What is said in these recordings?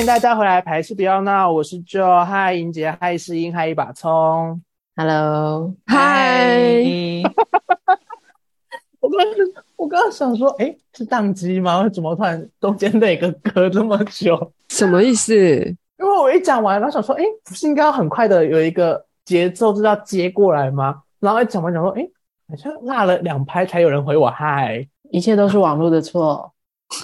嗨，欢迎大家回来，排戏不要闹，我是 Joe，嗨，英杰，嗨，世英，嗨，一把葱，Hello，嗨，我刚我刚刚想说，哎，是宕机吗？怎么突然中间那个隔这么久？什么意思？因为我一讲完，然后想说，哎，不是应该要很快的有一个节奏，就是要接过来吗？然后一讲完，讲说，哎，好像落了两拍才有人回我嗨，一切都是网络的错。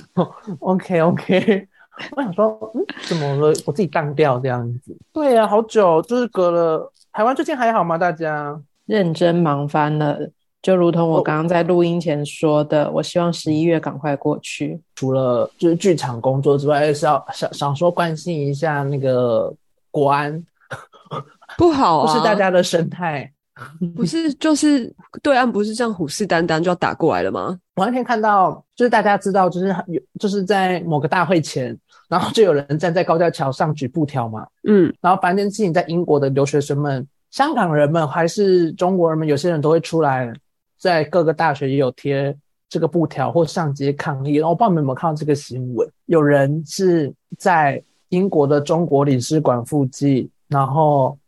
OK，OK。我想说，嗯，怎么了？我自己当掉这样子。对呀，好久，就是隔了。台湾最近还好吗？大家认真忙翻了，就如同我刚刚在录音前说的，我希望十一月赶快过去。除了就是剧场工作之外，是要想想说关心一下那个国安，不好啊，不是大家的生态。不是，就是对岸不是这样虎视眈眈就要打过来了吗？我那天看到，就是大家知道，就是有就是在某个大会前，然后就有人站在高架桥上举布条嘛，嗯，然后反正之前在英国的留学生们、香港人们还是中国人们，有些人都会出来，在各个大学也有贴这个布条或上街抗议。然后我不知道你们有没有看到这个新闻，有人是在英国的中国领事馆附近，然后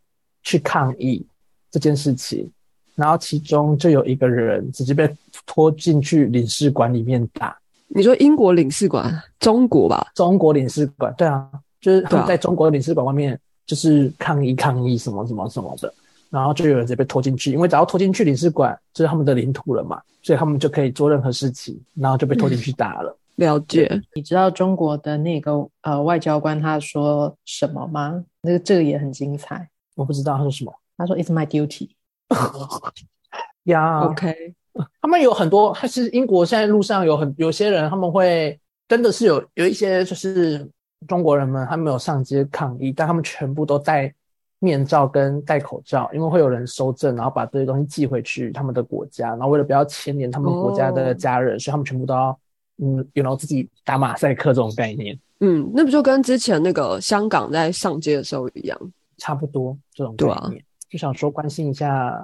去抗议。这件事情，然后其中就有一个人直接被拖进去领事馆里面打。你说英国领事馆，中国吧？中国领事馆，对啊，就是他们在中国领事馆外面就是抗议抗议什么什么什么的，然后就有人直接被拖进去，因为只要拖进去领事馆就是他们的领土了嘛，所以他们就可以做任何事情，然后就被拖进去打了。了解。你知道中国的那个呃外交官他说什么吗？那个这个也很精彩。我不知道他说什么。他说：“It's my duty。”呀，OK。他们有很多，还是英国现在路上有很有些人，他们会真的是有有一些就是中国人们，他们有上街抗议，但他们全部都戴面罩跟戴口罩，因为会有人收证，然后把这些东西寄回去他们的国家，然后为了不要牵连他们国家的家人，所以他们全部都要嗯，有然后自己打马赛克这种概念。嗯，那不就跟之前那个香港在上街的时候一样，差不多这种概念。就想说关心一下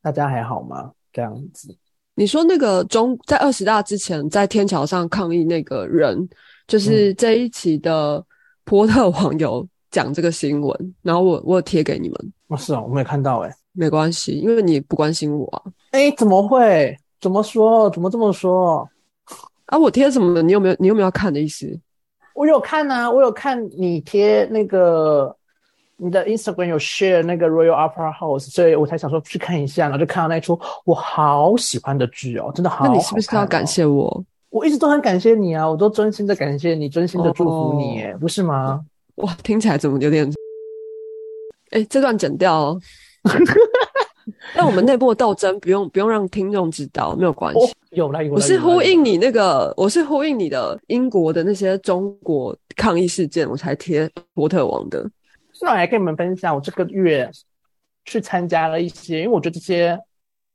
大家还好吗？这样子。你说那个中在二十大之前在天桥上抗议那个人，就是这一期的波特网友讲这个新闻，然后我我有贴给你们。哦，是哦，我没看到哎。没关系，因为你不关心我啊。哎，怎么会？怎么说？怎么这么说？啊，我贴什么的？你有没有？你有没有要看的意思？我有看啊，我有看你贴那个。你的 Instagram 有 share 那个 Royal Opera House，所以我才想说去看一下，然后就看到那出我好喜欢的剧哦，真的好。那你是不是要感谢我？我一直都很感谢你啊，我都真心的感谢你，真心的祝福你，不是吗？哇，听起来怎么有点……哎，这段剪掉。哦。但我们内部的斗争不用不用让听众知道，没有关系。有来有来。我是呼应你那个，我是呼应你的英国的那些中国抗议事件，我才贴波特王的。那我来跟你们分享，我这个月去参加了一些，因为我觉得这些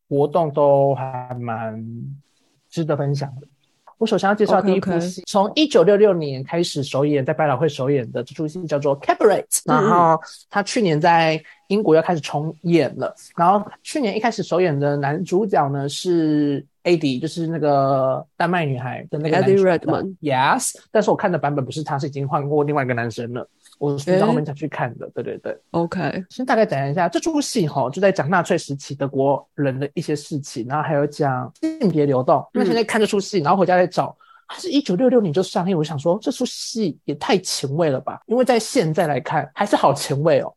活动都还蛮值得分享的。我首先要介绍第一部戏，从一九六六年开始首演，在百老汇首演的这出戏叫做《Cabaret》，然后他去年在英国又开始重演了。然后去年一开始首演的男主角呢是 Adi，就是那个丹麦女孩的那个 Adi Redman。Yes，但是我看的版本不是他，是已经换过另外一个男生了。我是到后面才去看的，对对对，OK。先大概讲一下这出戏哈，就在讲纳粹时期德国人的一些事情，然后还有讲性别流动。因为现在看这出戏，然后回家再找，它是一九六六年就上映，我想说这出戏也太前卫了吧？因为在现在来看还是好前卫哦。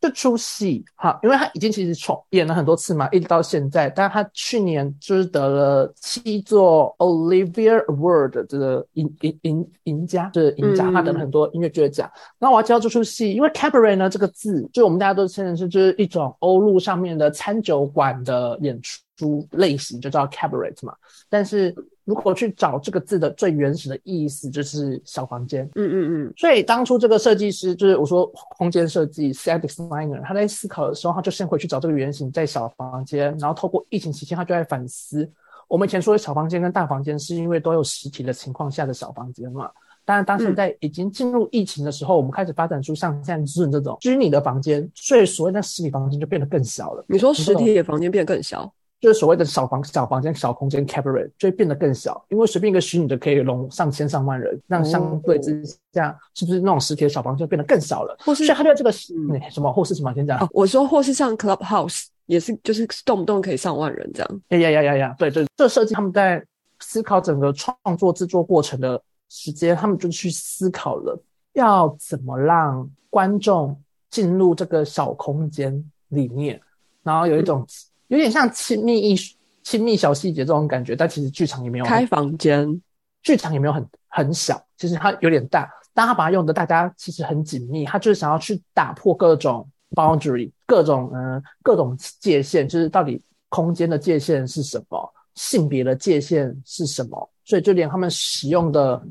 这出戏哈，因为他已经其实重演了很多次嘛，一直到现在。但是他去年就是得了七座 Olivia Award 这个赢赢赢赢家，就是赢家，他得了很多音乐剧的奖。那我要介绍这出戏，因为 Cabaret 呢这个字，就我们大家都现在是就是一种欧陆上面的餐酒馆的演出类型，就叫 Cabaret 嘛。但是如果去找这个字的最原始的意思，就是小房间。嗯嗯嗯。所以当初这个设计师，就是我说空间设计 set designer，他在思考的时候，他就先回去找这个原型在小房间，然后透过疫情期间，他就在反思。我们以前说的小房间跟大房间，是因为都有实体的情况下的小房间嘛。当然，当现在已经进入疫情的时候，我们开始发展出像现在 Zoom 这种虚拟的房间，所以所谓的实体房间就变得更小了。你说实体的房间变得更小？就是所谓的小房小房间、小空间 cabaret 就会变得更小，因为随便一个虚拟的可以容上千上万人，那相对之下，是不是那种实体的小房间变得更小了？或是所以他对这个嗯。什么或是什么先讲。哦，我说或是像 Clubhouse 也是，就是动不动可以上万人这样。呀呀呀呀呀，对对，这设计他们在思考整个创作制作过程的时间，他们就去思考了要怎么让观众进入这个小空间里面，然后有一种有点像亲密艺术、亲密小细节这种感觉，但其实剧场也没有开房间，剧场也没有很很小，其实它有点大，但他把它用的大家其实很紧密，他就是想要去打破各种 boundary，各种嗯、呃各种界限，就是到底空间的界限是什么，性别的界限是什么，所以就连他们使用的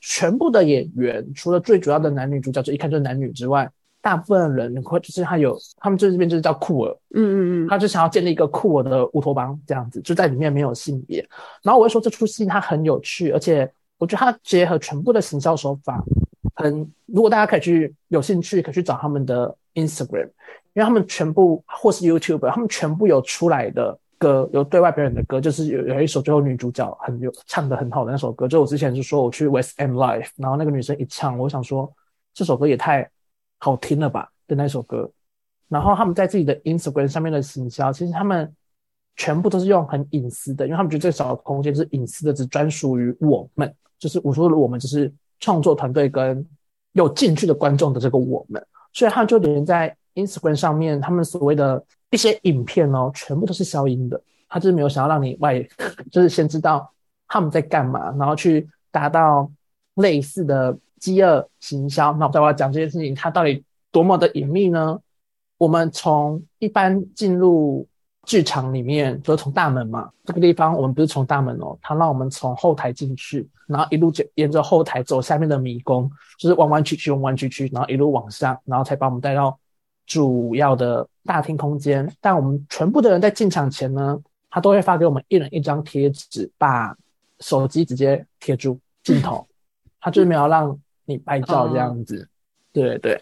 全部的演员，除了最主要的男女主角，就一看就是男女之外，大部分人会就是他有他们这边就是叫酷儿，嗯嗯嗯，他就想要建立一个酷儿的乌托邦这样子，就在里面没有性别。然后我会说这出戏它很有趣，而且我觉得它结合全部的行销手法，很如果大家可以去有兴趣，可以去找他们的 Instagram，因为他们全部或是 YouTube，他们全部有出来的歌，有对外表演的歌，就是有有一首最后女主角很有唱的很好的那首歌，就我之前就说我去 West End Live，然后那个女生一唱，我想说这首歌也太好听了吧的那首歌。然后他们在自己的 Instagram 上面的行销，其实他们全部都是用很隐私的，因为他们觉得这个小空间是隐私的，只专属于我们。就是我说的我们，就是创作团队跟有进去的观众的这个我们，所以他就连在 Instagram 上面，他们所谓的一些影片哦，全部都是消音的。他就是没有想要让你外，就是先知道他们在干嘛，然后去达到类似的饥饿行销。那我再我要讲这件事情，它到底多么的隐秘呢？我们从一般进入剧场里面，就是从大门嘛，这个地方我们不是从大门哦，它让我们从后台进去，然后一路沿沿着后台走下面的迷宫，就是弯弯曲曲、弯弯曲曲，然后一路往上，然后才把我们带到主要的大厅空间。但我们全部的人在进场前呢，他都会发给我们一人一张贴纸，把手机直接贴住镜头，他就是没有让你拍照这样子，对对。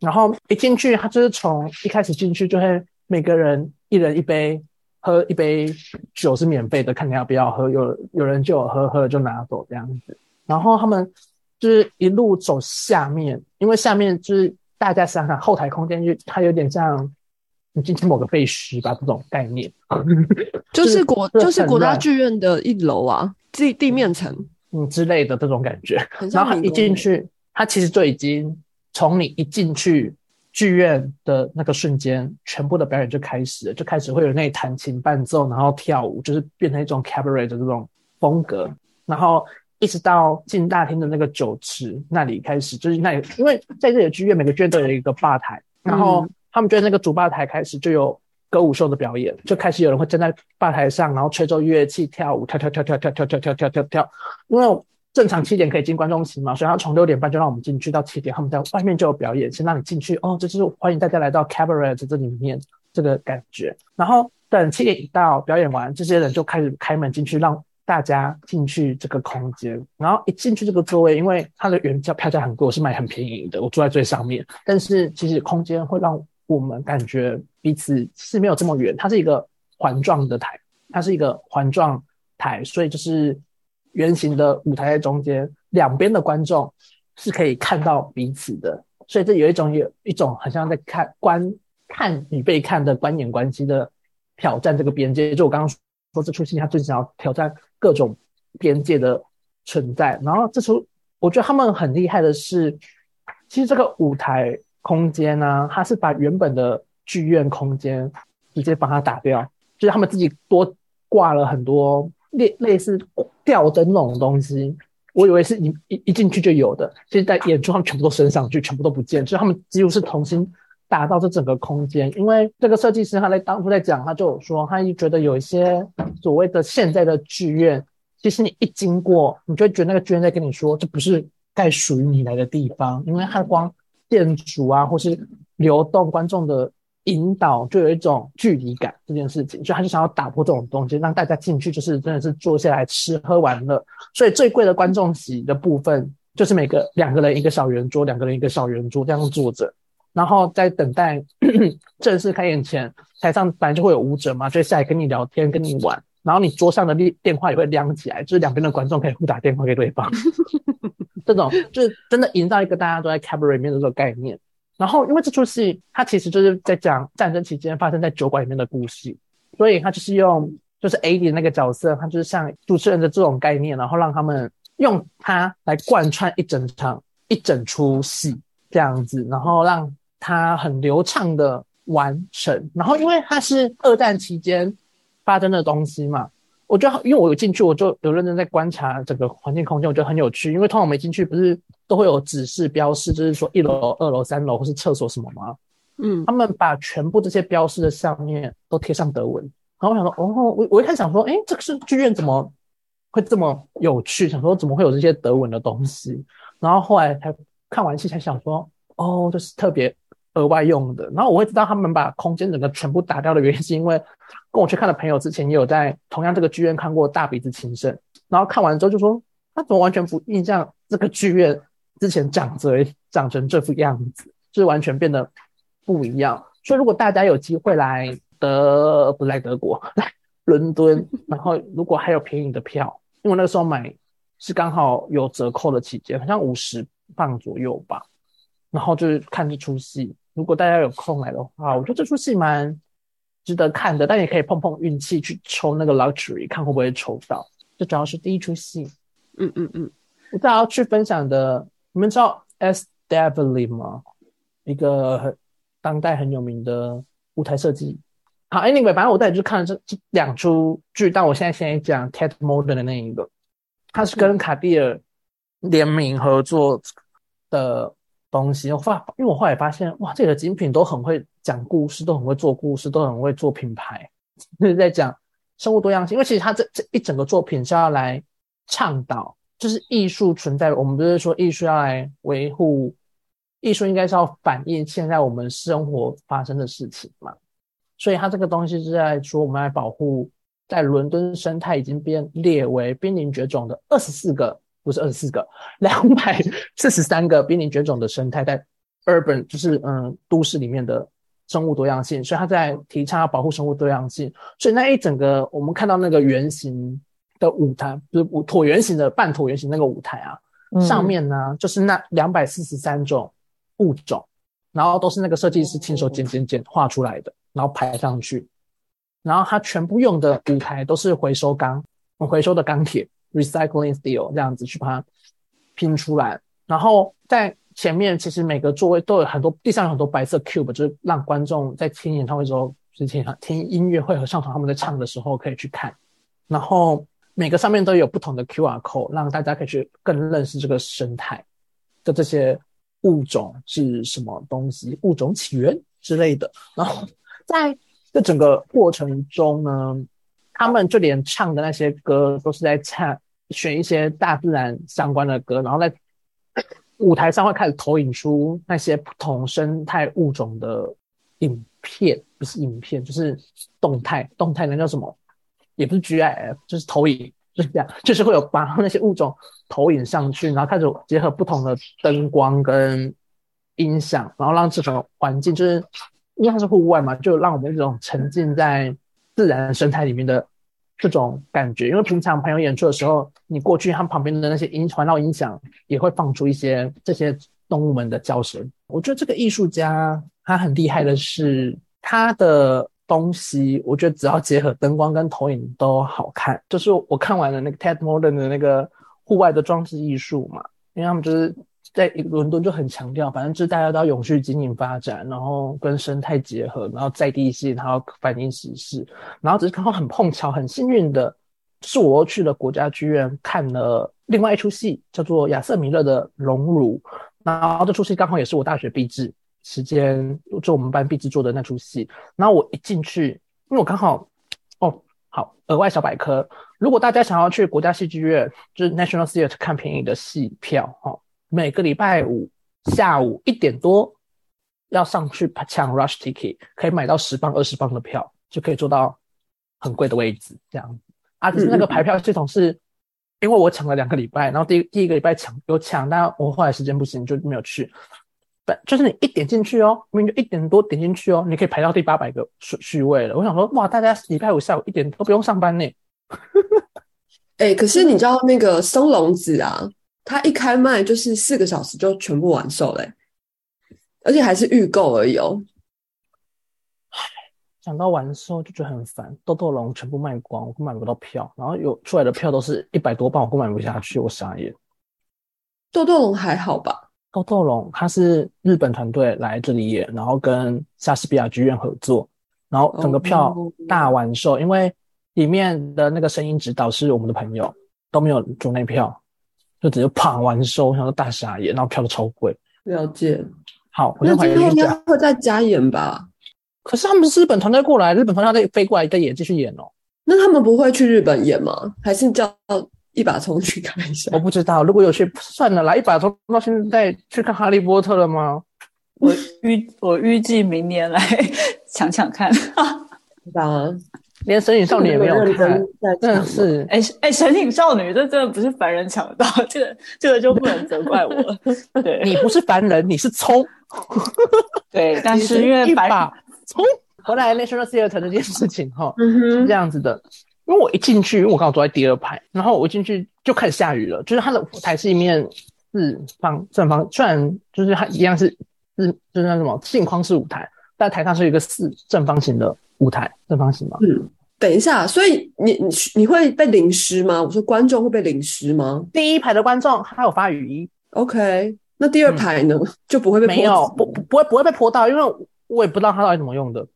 然后一进去，他就是从一开始进去就会每个人一人一杯，喝一杯酒是免费的，看你要不要喝。有有人就有喝，喝了就拿走这样子。然后他们就是一路走下面，因为下面就是大家想想后台空间就它有点像你进去某个废墟吧这种概念，就是国就是国家剧院的一楼啊，地地面层，嗯之类的这种感觉。然后他一进去，他其实就已经从你一进去剧院的那个瞬间，全部的表演就开始了，就开始会有那里弹琴伴奏，然后跳舞，就是变成一种 cabaret 的这种风格，然后一直到进大厅的那个酒池那里开始，就是那里，因为在这里的剧院每个剧院都有一个吧台，然后嗯他们就在那个主吧台开始就有。歌舞秀的表演就开始有人会站在吧台上，然后吹奏乐器跳舞，跳跳跳跳跳跳跳跳跳跳跳。因为正常七点可以进观众席嘛，所以他从六点半就让我们进去到七点，他们在外面就有表演，先让你进去哦，这就是欢迎大家来到 cabaret 这里面这个感觉。然后等七点一到，表演完，这些人就开始开门进去，让大家进去这个空间。然后一进去这个座位，因为它的原价票价很贵，我是买很便宜的，我坐在最上面，但是其实空间会让我们感觉彼此是没有这么远，它是一个环状的台，它是一个环状台，所以就是圆形的舞台在中间，两边的观众是可以看到彼此的，所以这有一种有一种很像在看观看与被看的观演关系的挑战这个边界。就我刚刚说这出戏，它最想要挑战各种边界的存在。然后这出我觉得他们很厉害的是，其实这个舞台空间呢、它是把原本的剧院空间直接把它打掉，就是他们自己多挂了很多类类似吊灯那种东西。我以为是一一一进去就有的，其实在演出他们全部都升上去，全部都不见，就是他们几乎是重新打造这整个空间。因为这个设计师他在当初在讲，他就有说，他就觉得有一些所谓的现在的剧院，其实你一经过，你就会觉得那个剧院在跟你说，这不是该属于你来的地方，因为他光店主啊，或是流动观众的引导，就有一种距离感这件事情，就他就想要打破这种东西，让大家进去就是真的是坐下来吃喝玩乐。所以最贵的观众席的部分，就是每个两个人一个小圆桌，两个人一个小圆桌这样坐着，然后在等待 正式开演前，台上本来就会有舞者嘛，就下来跟你聊天，跟你玩。然后你桌上的电电话也会亮起来，就是两边的观众可以互打电话给对方。这种就是真的营造一个大家都在 cabaret 里面的这种概念。然后因为这出戏它其实就是在讲战争期间发生在酒馆里面的故事，所以它就是用就是 A D 那个角色，他就是像主持人的这种概念，然后让他们用它来贯穿一整场一整出戏这样子，然后让它很流畅的完成。然后因为它是二战期间。发生的东西嘛，我觉得，因为我有进去，我就有认真在观察整个环境空间，我觉得很有趣。因为通常我们进去不是都会有指示标示，就是说一楼、二楼、三楼或是厕所什么吗？嗯，他们把全部这些标示的上面都贴上德文。然后我想说，哦，我我一开始想说，哎，这个是剧院怎么会这么有趣？想说怎么会有这些德文的东西？然后后来才看完戏才想说，哦，就是特别。额外用的，然后我会知道他们把空间整个全部打掉的原因，是因为 跟我去看的朋友之前也有在同样这个剧院看过《大鼻子情圣》，然后看完之后就说他怎么完全不印象这个剧院之前长着长成这副样子，就是完全变得不一样。所以如果大家有机会来德不来德国来 伦敦，然后如果还有便宜的票，因为那个时候买是刚好有折扣的期间，好像五十磅左右吧，然后就是看这出戏。如果大家有空来的话，我觉得这出戏蛮值得看的，但也可以碰碰运气去抽那个 luxury，看会不会抽到。这主要是第一出戏。嗯嗯嗯。我大家要去分享的，你们知道 S. Devlin 吗？一个很当代很有名的舞台设计。好，Anyway，反正我带你去看了这这两出剧，但我现在先讲 Ted Modern 的那一个，他是跟卡地尔联名合作的。东西，我发，因为我后来发现，哇，这里的精品都很会讲故事，都很会做故事，都很会做品牌，就是在讲生物多样性。因为其实他这这一整个作品是要来倡导，就是艺术存在。我们不是说艺术要来维护，艺术应该是要反映现在我们生活发生的事情嘛。所以他这个东西是在说，我们来保护在伦敦生态已经变列为濒临绝种的二十四个。不是二十四个，两百四十三个濒临绝种的生态在 urban，就是嗯都市里面的生物多样性，所以他在提倡要保护生物多样性。所以那一整个我们看到那个圆形的舞台，就是椭圆形的半椭圆形那个舞台啊，上面呢就是那两百四十三种物种，然后都是那个设计师亲手剪剪剪画出来的，然后排上去，然后他全部用的舞台都是回收钢，回收的钢铁。Recycling steel 这样子去把它拼出来，然后在前面其实每个座位都有很多，地上有很多白色 cube，就是让观众在听演唱会时候，之前听音乐会和上场他们在唱的时候可以去看。然后每个上面都有不同的 QR code，让大家可以去更认识这个生态的这些物种是什么东西，物种起源之类的。然后在这整个过程中呢，他们就连唱的那些歌都是在唱。选一些大自然相关的歌，然后在舞台上会开始投影出那些不同生态物种的影片，不是影片，就是动态，动态那叫什么？也不是 GIF，就是投影，就是这样，就是会有把那些物种投影上去，然后开始结合不同的灯光跟音响，然后让这种环境，就是因为它是户外嘛，就让我们这种沉浸在自然生态里面的。这种感觉，因为平常朋友演出的时候，你过去他旁边的那些音环绕音响也会放出一些这些动物们的叫声。我觉得这个艺术家他很厉害的是，他的东西，我觉得只要结合灯光跟投影都好看。就是我看完了那个 Ted Modern 的那个户外的装置艺术嘛，因为他们就是。在伦敦就很强调，反正就是大家都要永续经营发展，然后跟生态结合，然后在地性，然后反映时事，然后只是刚好很碰巧，很幸运的，是我又去了国家剧院看了另外一出戏，叫做亚瑟米勒的《荣辱》，然后这出戏刚好也是我大学毕制时间，就我们班毕制做的那出戏，然后我一进去，因为我刚好，哦，好，额外小百科，如果大家想要去国家戏剧院，就是 National Theatre 看便宜的戏票，哈。每个礼拜五下午一点多要上去抢 rush ticket，可以买到十磅、二十磅的票，就可以坐到很贵的位置。这样啊，可是那个排票系统是，因为我抢了两个礼拜，然后第第一个礼拜抢有抢，但我后来时间不行就没有去。本就是你一点进去哦，明明就一点多点进去哦，你可以排到第八百个序序位了。我想说，哇，大家礼拜五下午一点都不用上班呢。哎、可是你知道那个松隆子啊，它一开卖就是四个小时就全部完售嘞、而且还是预购而已哦。想到完售就觉得很烦，豆豆龙全部卖光，我买不到票，然后有出来的票都是一百多磅，我买不下去，我傻眼。豆豆龙还好吧？豆豆龙它是日本团队来这里演，然后跟莎士比亚剧院合作，然后整个票哦大完售，因为里面的那个声音指导是我们的朋友，都没有主内票，就直接啪完收，然后大傻眼，然后票都超贵。了解。好，我那今天应该。会再加演吧？可是他们是日本团队过来，日本团队再飞过来再演继续演哦。那他们不会去日本演吗？还是叫一把葱去看一下我？不知道，如果有去算了啦，一把葱到现在去看哈利波特了吗？我预我预计明年来 抢抢看。对吧？连神隐少女也没有看认真，的是。哎哎，神隐少女，这真的不是凡人抢得到，这个这个就不能责怪我。对你不是凡人，你是葱。对，但是因为把葱。回来 National Theatre 这件事情哈，是这，样子的。因为我一进去，因为我刚好坐在第二排，然后我一进去就开始下雨了。就是它的舞台是一面四方正方，虽然就是它一样是是就是那什么镜框式舞台，但台上是一个四正方形的舞台，正方形嘛。嗯，等一下，所以你你你会被淋湿吗？我说观众会被淋湿吗第一排的观众他有发雨衣，？OK，那第二排呢、就不会被嗯没有泼不不不会不会被泼到，因为我也不知道它到底怎么用的，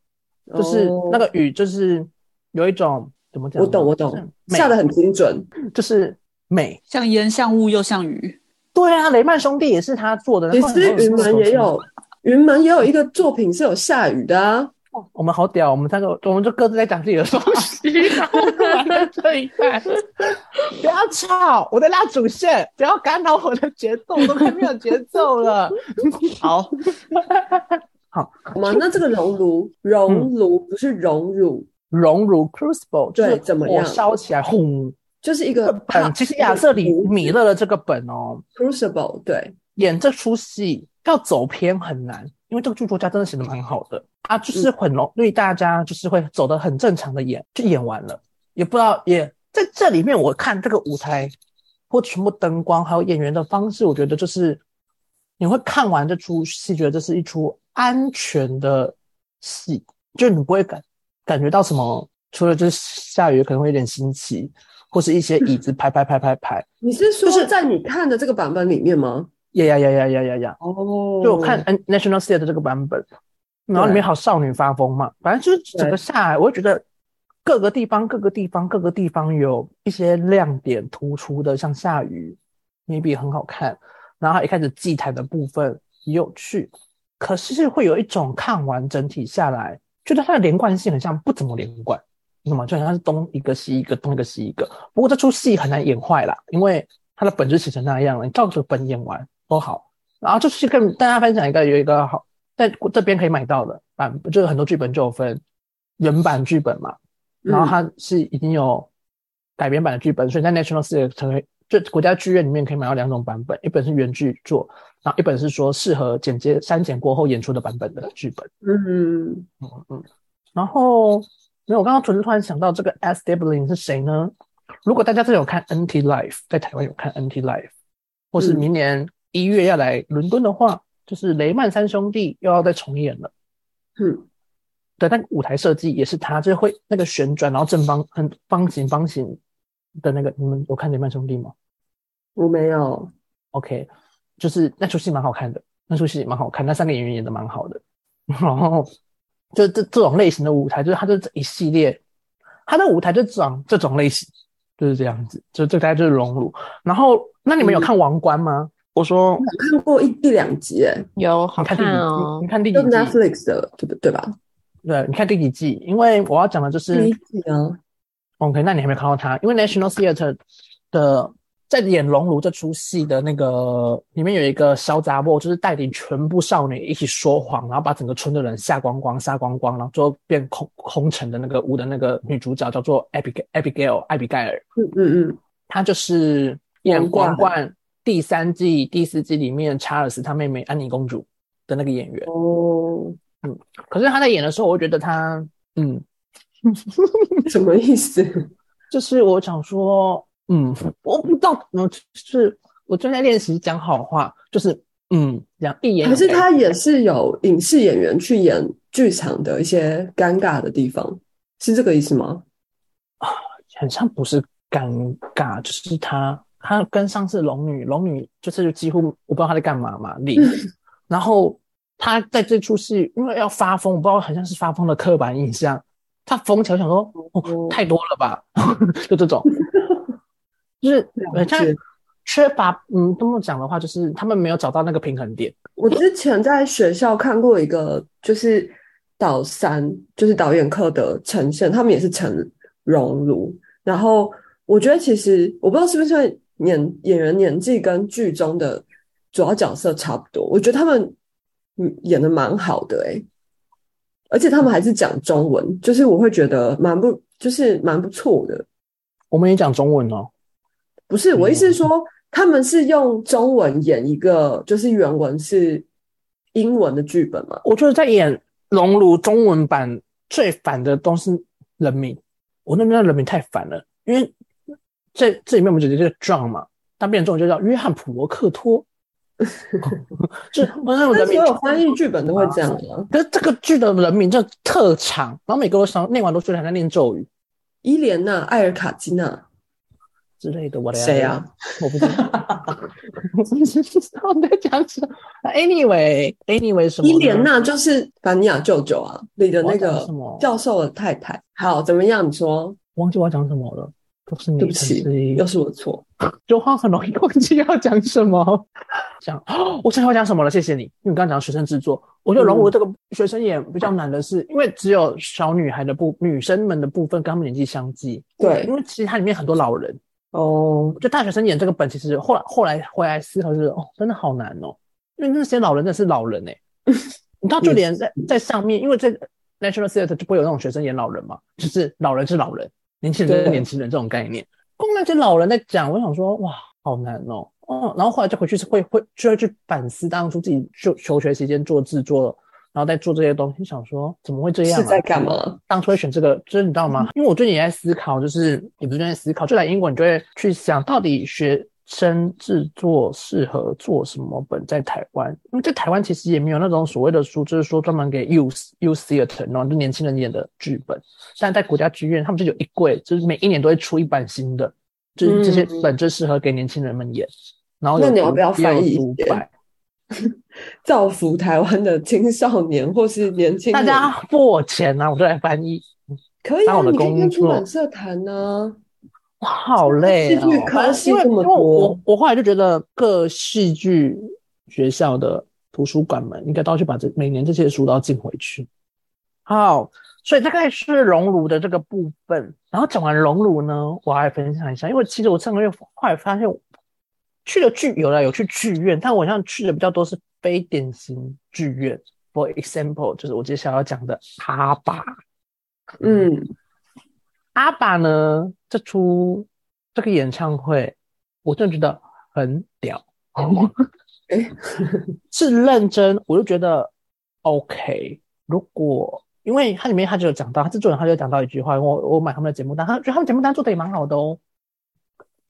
就是哦那个雨就是有一种怎么讲？我懂我懂下的很精准。就是美。像烟像雾又像雨。对啊，雷曼兄弟也是他做的。其实云门也有，云门也有一个作品是有下雨的啊。哦我们好屌，我们三个我们就各自在讲自己的东西，然后玩在这一块，不要吵，我在拉主线，不要干扰我的节奏，我都快没有节奏了。好，好吗？那这个熔炉，熔炉不是熔乳，熔炉 Crucible 就是对怎么样火烧起来，轰！就是一个本其实亚瑟里米勒的这个本哦，Crucible，对，演这出戏要走偏很难，因为这个剧作家真的写的蛮好的，啊就是很容易大家就是会走的很正常的演，就演完了，也不知道也在这里面我看这个舞台或全部灯光还有演员的方式，我觉得就是你会看完这出戏，觉得这是一出安全的戏，就你不会感感觉到什么，除了就是下雨可能会有点新奇，或是一些椅子拍拍拍拍拍，你是说就是在你看的这个版本里面吗？呀呀呀呀呀呀呀！哦，就我看 National Theatre 这个版本，然后里面好少女发疯嘛，反正就是整个下来，我会觉得各个地方、各个地方、各个地方有一些亮点突出的，像下雨，maybe 很好看，然后一开始祭坛的部分也有趣，可是会有一种看完整体下来，觉得它的连贯性很像不怎么连贯，你懂吗？就好像是东一个西一个，东一个西一个。不过这出戏很难演坏啦，因为它的本质写成那样了，你照着本演完都好。然后就是跟大家分享一个有一个好在这边可以买到的版，就是很多剧本就有分原版剧本嘛，然后它是已经有改编版的剧本，所以在 National Theatre 就国家剧院里面可以买到两种版本，一本是原剧作，然后一本是说适合剪接删减过后演出的版本的剧本。嗯，嗯嗯，然后没有，我刚刚突然突然想到这个 S. Debling 是谁呢？如果大家真的有看 NT Life，在台湾有看 NT Life，或是嗯明年一月要来伦敦的话，就是雷曼三兄弟又要再重演了。嗯，对，但舞台设计也是他，就会那个旋转，然后正方很方形方形的那个，你们有看雷曼兄弟吗我没有，？OK，就是那出戏蛮好看的，那出戏蛮好看，那三个演员演的蛮好的。然后就这这种类型的舞台，就是他就这一系列，他的舞台就长这种类型，就是这样子，就这大概就是熔炉。然后，那你们有看《王冠》吗？我说我看过一一两集，哎，有好看哦你你，看第就几季？Netflix 的，对不对吧？对，你看第几季？因为我要讲的就是第一季啊，OK，那你还没看到他，因为 National Theatre 的在演《熔炉》这出戏的那个里面有一个小杂货，就是带领全部少女一起说谎，然后把整个村的人吓光光、杀光光，然后最后变空空城的那个屋的那个女主角叫做 Abigail Abigail 艾比盖尔，嗯嗯嗯，她就是演《王冠冠》第三季、第四季里面查尔斯他妹妹安妮公主的那个演员。哦，嗯可是他在演的时候，我觉得他，嗯，什么意思？就是我想说，嗯，我不知道，我，就是我正在练习讲好话，就是嗯，讲一言有可是他也是有影视演员去演剧场的一些尴尬的地方，是这个意思吗？啊很像不是尴尬，就是他他跟上次龙女龙女就是几乎我不知道他在干嘛嘛，里，然后他在这出戏因为要发疯，我不知道好像是发疯的刻板印象，他疯起来想说哦。太多了吧，就这种，就是缺乏嗯这么讲的话，就是他们没有找到那个平衡点。我之前在学校看过一个，就是导三，就是导演课的呈现，他们也是成熔炉。然后我觉得其实我不知道是不是因为年演员年纪跟剧中的主要角色差不多，我觉得他们嗯演的蛮好的诶、而且他们还是讲中文，就是我会觉得蛮不就是蛮不错的。我们也讲中文哦，不是，我意思是说，他们是用中文演一个，就是原文是英文的剧本嘛？我觉得在演《熔炉》中文版最烦的都是人名，我那边的人名太烦了，因为在这里面我们只是这个 John 嘛，但变成中文就叫约翰普罗克托，就是我那种人名但所有翻译剧本都会这样啊。可是这个剧的人名叫特长，然后每个都想念完都觉得好像念咒语伊莲娜·艾尔卡基娜，之类的。我谁啊？我不知道，我不知道你在讲什么。Anyway，Anyway 什么？伊莲娜就是凡尼亚舅舅啊，你的那个教授的太太。好，怎么样？你说，忘记我要讲什么了，都是你对不起又是我的错。就话很容易忘记要讲什么。讲，哦我知道要讲什么了，谢谢你。因为你刚刚讲学生制作，我觉得融入这个学生演比较难的是，因为只有小女孩的部女生们的部分跟他们年纪相近。对因为其实它里面很多老人，哦，就大学生演这个本，其实后来后来回来思考就是，哦，真的好难哦，因为那些老人真的是老人哎、你知道，就连在在上面，因为在 National Theatre 就不会有那种学生演老人嘛，就是老人是老人，年轻人是年轻人这种概念。跟那些老人在讲，我想说，哇，好难哦，哦，然后后来就回去是会会就会去反思当初自己就求学期间做制作，然后再做这些东西，想说怎么会这样、啊？是在干嘛？当初会选这个，就是你知道吗？因为我最近也在思考，就是也不是在思考，就来英国，你就会去想到底学生制作适合做什么本在台湾，因为在台湾其实也没有那种所谓的书，就是说专门给 youth youth theatre 然后就年轻人演的剧本，但在国家剧院他们就有一柜，就是每一年都会出一版新的，就是这些嗯本就适合给年轻人们演。然后有那你要不要翻译 造福台湾的青少年或是年轻人，大家付我钱啊，我就来翻译。可以啊，我的你可以跟出版社谈呢。我好累哦戏剧！科系因为我多我后来就觉得各戏剧学校的图书馆们应该都要去把这每年这些书都要进回去。好，所以大概是熔炉的这个部分。然后讲完熔炉呢，我还分享一下，因为其实我上个月后来发现，去的剧有了有去剧院，但我好像去的比较多是非典型剧院。For example，就是我接下来要讲的阿巴。嗯，阿爸呢，这出这个演唱会，我真的觉得很屌，诶 是认真，我就觉得 OK。如果因为它里面他就有讲到，他制作人他就有讲到一句话，我我买他们的节目单，他觉得他们节目单做的也蛮好的哦，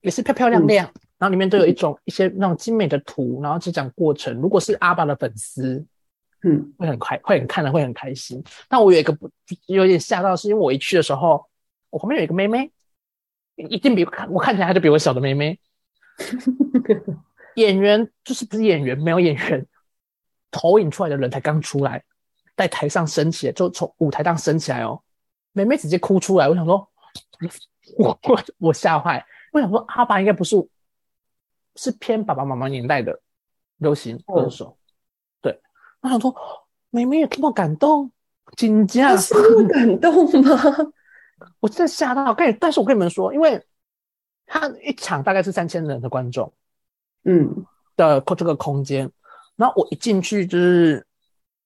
也是漂漂亮亮，然后里面都有一种一些那种精美的图，然后只讲过程。如果是阿爸的粉丝，嗯，会很开，会很看了会很开心。但我有一个不有点吓到，是因为我一去的时候，我旁边有一个妹妹，一定比我看我看起来她就比我小的妹妹。演员就是不是演员，没有演员，投影出来的人才刚出来，在台上升起来，就从舞台上升起来哦。妹妹直接哭出来，我想说，我我我吓坏，我想说阿爸应该不是，是偏爸爸妈妈年代的流行歌手，对，我想说妹妹有这么感动，紧他张，是感动吗？我真的吓到。跟你，但是我跟你们说，因为他一场大概是三千人的观众嗯，的这个空间，然后我一进去就是，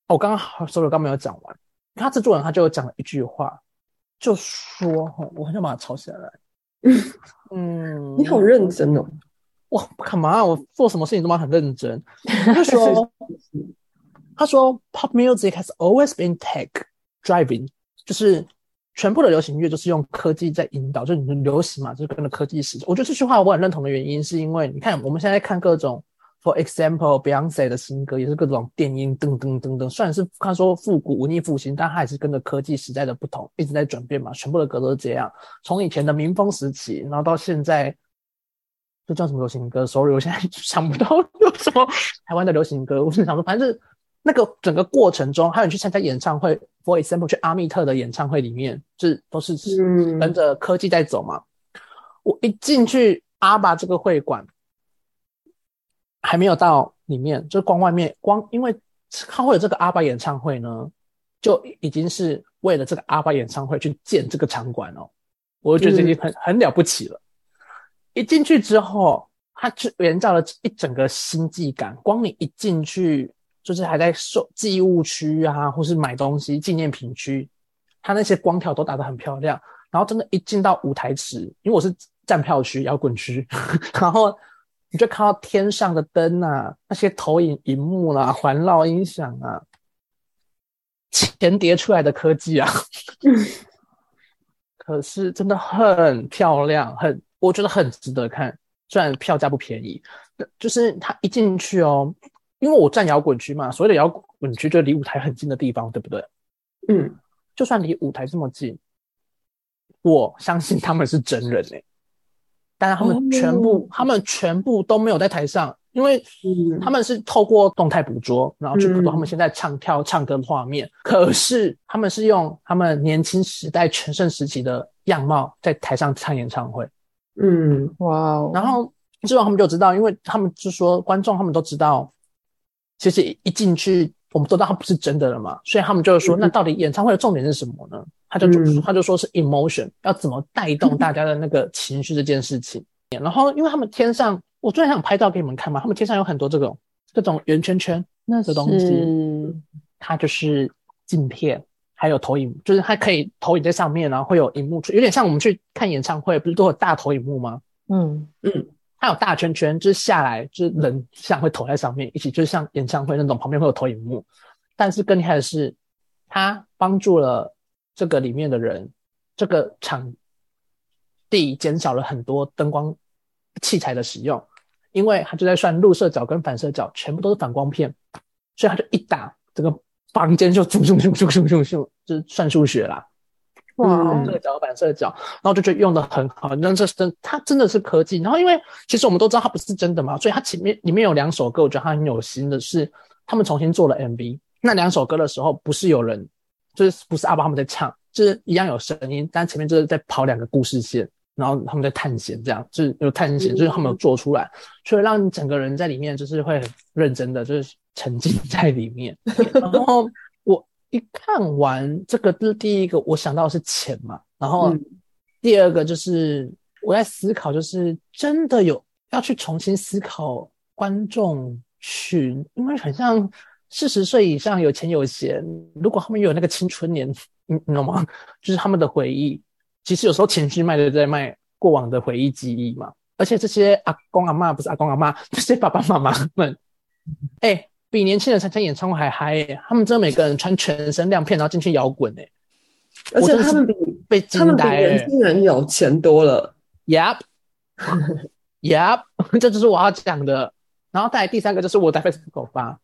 哦我刚刚所有刚没有讲完，他制作人他就讲了一句话，就说，哦我很想把它抄下来。嗯，你好认真哦。我干嘛？我做什么事情都蛮很认真。他说，他说，pop music has always been tech driving，就是全部的流行乐就是用科技在引导，就是你流行嘛，就是跟着科技时。我觉得这句话我很认同的原因，是因为你看我们现在看各种，for example Beyonce 的新歌也是各种电音噔噔噔噔，虽然是他说复古文艺复兴，但他还是跟着科技时代的不同一直在转变嘛。全部的歌都是这样，从以前的民风时期，然后到现在。这叫什么流行歌？Sorry，我现在 想不到有什么台湾的流行歌。我是想说，反正那个整个过程中，还有你去参加演唱会，For example，去阿密特的演唱会里面，就是都是跟着科技在走嘛。我一进去阿巴这个会馆，还没有到里面，就光外面光，因为他会有这个阿巴演唱会呢，就已经是为了这个阿巴演唱会去建这个场馆哦。我就觉得这已经很很了不起了。一进去之后，它就营造了一整个星际感。光你一进去，就是还在售寄物区啊，或是买东西纪念品区，它那些光条都打得很漂亮。然后真的，一进到舞台池，因为我是站票区、摇滚区，然后你就看到天上的灯啊，那些投影荧幕啦、环绕音响啊，前叠出来的科技啊，可是真的很漂亮，很。我觉得很值得看，虽然票价不便宜。就是他一进去哦，因为我站摇滚区嘛，所谓的摇滚区就离舞台很近的地方，对不对？嗯，就算离舞台这么近，我相信他们是真人哎，但是他们全部，他们全部都没有在台上，因为他们是透过动态捕捉，然后去捕捉他们现在唱跳唱歌的画面。可是他们是用他们年轻时代全盛时期的样貌在台上唱演唱会。嗯，哇哦！然后之后他们就知道，因为他们就说观众他们都知道，其实一进去我们都知道它不是真的了嘛，所以他们就是说，那到底演唱会的重点是什么呢？他就他就说是 emotion，要怎么带动大家的那个情绪这件事情。然后因为他们天上，我最想拍照给你们看嘛，他们天上有很多这种这种圆圈圈那个东西，它就是镜片。还有投影，就是它可以投影在上面，然后会有荧幕，有点像我们去看演唱会，不是都有大投影幕吗？嗯嗯，它有大圈圈，就是下来就是人像会投在上面，一起就是像演唱会那种旁边会有投影幕。但是更厉害的是，它帮助了这个里面的人，这个场地减少了很多灯光器材的使用，因为它就在算入射角跟反射角，全部都是反光片，所以它就一打这个。房间就咻咻咻咻咻咻，就是算数学啦。哇，射角反射角，然后就觉得用的很好。那这真，它真的是科技。然后因为其实我们都知道它不是真的嘛，所以它前面里面有两首歌，我觉得它很有心的是，他们重新做了 MV。那两首歌的时候，不是有人，就是不是阿爸他们在唱，就是一样有声音，但前面就是在跑两个故事线，然后他们在探险，这样就是有探险，就是他们有做出来，所以让你整个人在里面就是会很认真的，就是。沉浸在里面，然后我一看完这个，是第一个我想到是钱嘛，然后第二个就是我在思考，就是真的有要去重新思考观众群，因为很像四十岁以上有钱有闲，如果他们有那个青春年，你你懂吗？就是他们的回忆，其实有时候情绪卖的在卖过往的回忆记忆嘛，而且这些阿公阿妈不是阿公阿妈，这些爸爸妈妈们，哎。比年轻人参加演唱会还嗨！他们真的每个人穿全身亮片，然后进去摇滚哎！而且他们比被他们比年轻人有钱多了。Yep，Yep，这就是我要讲的。然后再来第三个就是我在 Facebook 发，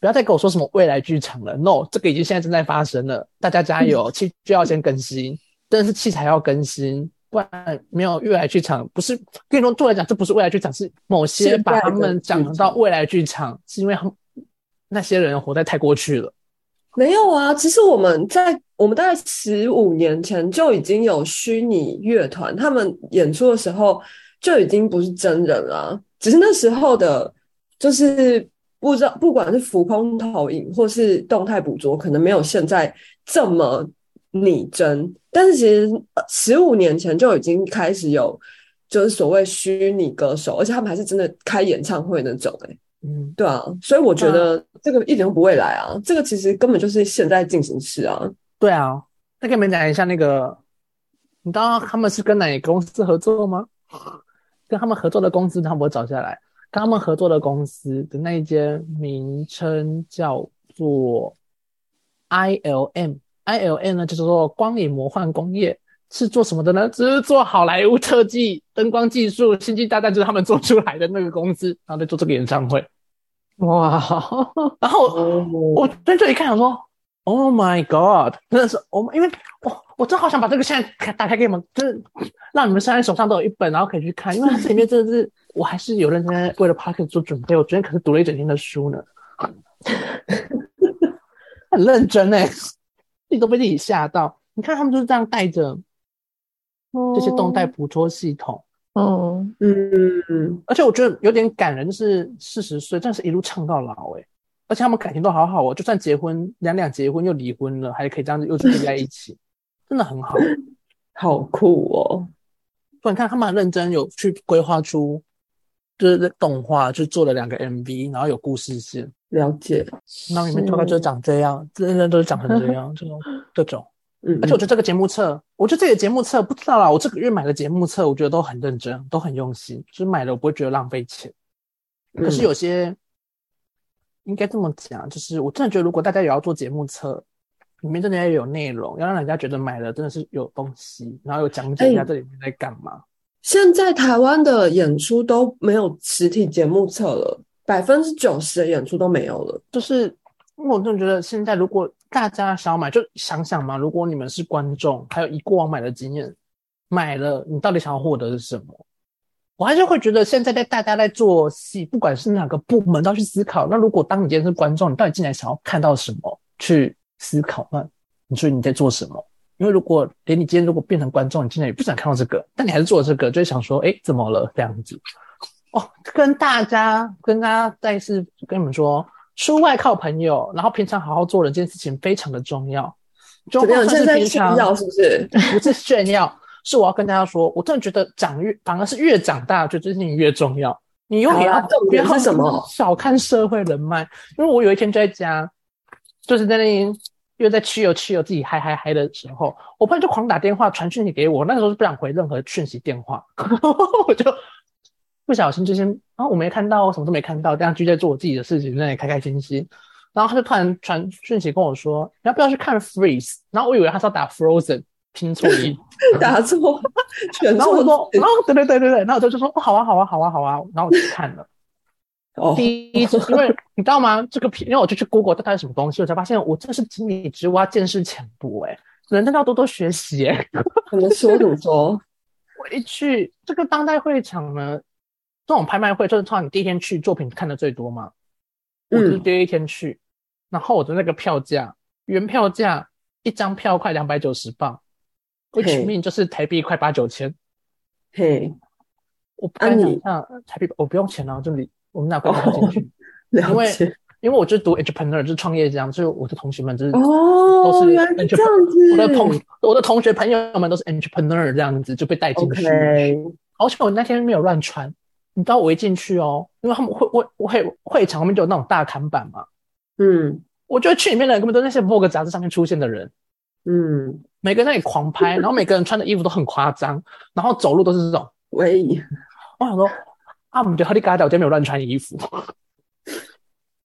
不要再跟我说什么未来剧场了。No，这个已经现在正在发生了。大家加油，器就要先更新，但是器材要更新，不然没有未来剧场。不是跟你说，对我来讲，这不是未来剧场，是某些把他们讲到未来剧场，是因为他们。那些人活在太过去了，没有啊。其实我们在我们大概十五年前就已经有虚拟乐团，他们演出的时候就已经不是真人了，只是那时候的，就是不知道，不管是浮空投影或是动态捕捉，可能没有现在这么拟真。但是其实十五年前就已经开始有，就是所谓虚拟歌手，而且他们还是真的开演唱会那种，哎。嗯，对啊，所以我觉得这个一点都不未来啊，这个其实根本就是现在进行式啊。对啊，那给你们讲一下那个，你知道他们是跟哪个公司合作吗？跟他们合作的公司，他们我找下来，跟他们合作的公司的那一间名称叫做 ILM，ILM 呢就是说光影魔幻工业是做什么的呢？只是做好莱坞特技、灯光技术，《星际大战》就是他们做出来的那个公司，然后在做这个演唱会。哇，然后哦我在这里看，我说，Oh my God，真的是我们，因为我我真的好想把这个现在开打开给你们，就是让你们现在手上都有一本，然后可以去看，因为它这里面真的是，我还是有认真在为了 p o c k e t 做准备。我昨天可是读了一整天的书呢，很认真哎，自己都被自己吓到。你看他们就是这样带着这些动态捕捉系统，嗯，嗯，而且我觉得有点感人，就是四十岁，真的是一路唱到老哎、而且他们感情都好好哦，就算结婚两两结婚又离婚了，还可以这样子又聚在一起，真的很好。好酷哦。不然你看他们很认真，有去规划出就是动画，就做了两个 MV，然后有故事线，了解，然后里面大概就长这样，真的都是长成这样，这种 这种。嗯，而且我觉得这个节目册，我觉得这个节目册不知道啦，我这个月买的节目册，我觉得都很认真，都很用心，就是买了我不会觉得浪费钱。可是嗯有些应该这么讲，就是我真的觉得，如果大家也要做节目册，里面真的要有内容，要让人家觉得买了真的是有东西，然后有讲解一下哎这里面在干嘛。现在台湾的演出都没有实体节目册了，百分之九十的演出都没有了。就是因为我真的觉得，现在如果大家想要买，就想想嘛，如果你们是观众，还有以过往买的经验，买了你到底想要获得是什么？我还是会觉得现在在大家在做戏，不管是哪个部门，都要去思考。那如果当你今天是观众，你到底进来想要看到什么？去思考，那你说你在做什么？因为如果连你今天如果变成观众，你进来也不想看到这个，但你还是做这个，就会想说，哎，怎么了？这样子。哦，跟大家跟大家再次跟你们说，出外靠朋友，然后平常好好做人这件事情非常的重要。就怎么样？算现在炫耀是不是？不是炫耀，是我要跟大家说，我真的觉得长越反而是越长大，觉得这件事情越重要。你永远要好啦重点是什么少看社会人脉，因为我有一天就在家，就是在那边又在去游去游自己嗨嗨嗨的时候，我朋友就狂打电话传讯息给我，那时候是不想回任何讯息电话，我就不小心就先啊我没看到，我什么都没看到，这样就在做我自己的事情，在那里开开心心。然后他就突然传讯息跟我说：“你要不要去看 Freeze？” 然后我以为他是要打 Frozen，拼错音。打错，选然后我就说错：“字然后对对对对对。”然后我就就说：“哦，好啊，好啊，好啊，好啊。”然后我就去看了。哦，第一次，因为你知道吗？这个片，因为我就去 Google 它到底什么东西，我才发现我真的是井底之蛙，见识浅薄哎、人真的要多多学习哎、怎么说怎么说？我一去这个当代会场呢，这种拍卖会就是通常你第一天去作品看的最多嘛。我是嗯第一天去，然后我的那个票价，原票价一张票快两百九十磅，which mean 就是台币快八九千。嘿，我不你想象台币，我不用钱啊，就你我们哪块钱进去？了因为。因为我就是读 entrepreneur，就是创业家，所以我的同学们就是哦，都是原来是 entrepreneur 这样子。我的同我的同学朋友们都是 entrepreneur 这样子就被带进去。而且我那天没有乱穿，你知道我一进去哦，因为他们会会会会场后面就有那种大看板嘛，嗯我觉得去里面的人根本都是那些 Vogue 杂志上面出现的人，嗯，每个人在那里狂拍，然后每个人穿的衣服都很夸张，然后走路都是这种。喂，我想说啊，我们觉得 h o l y g a d 我今天没有乱穿衣服。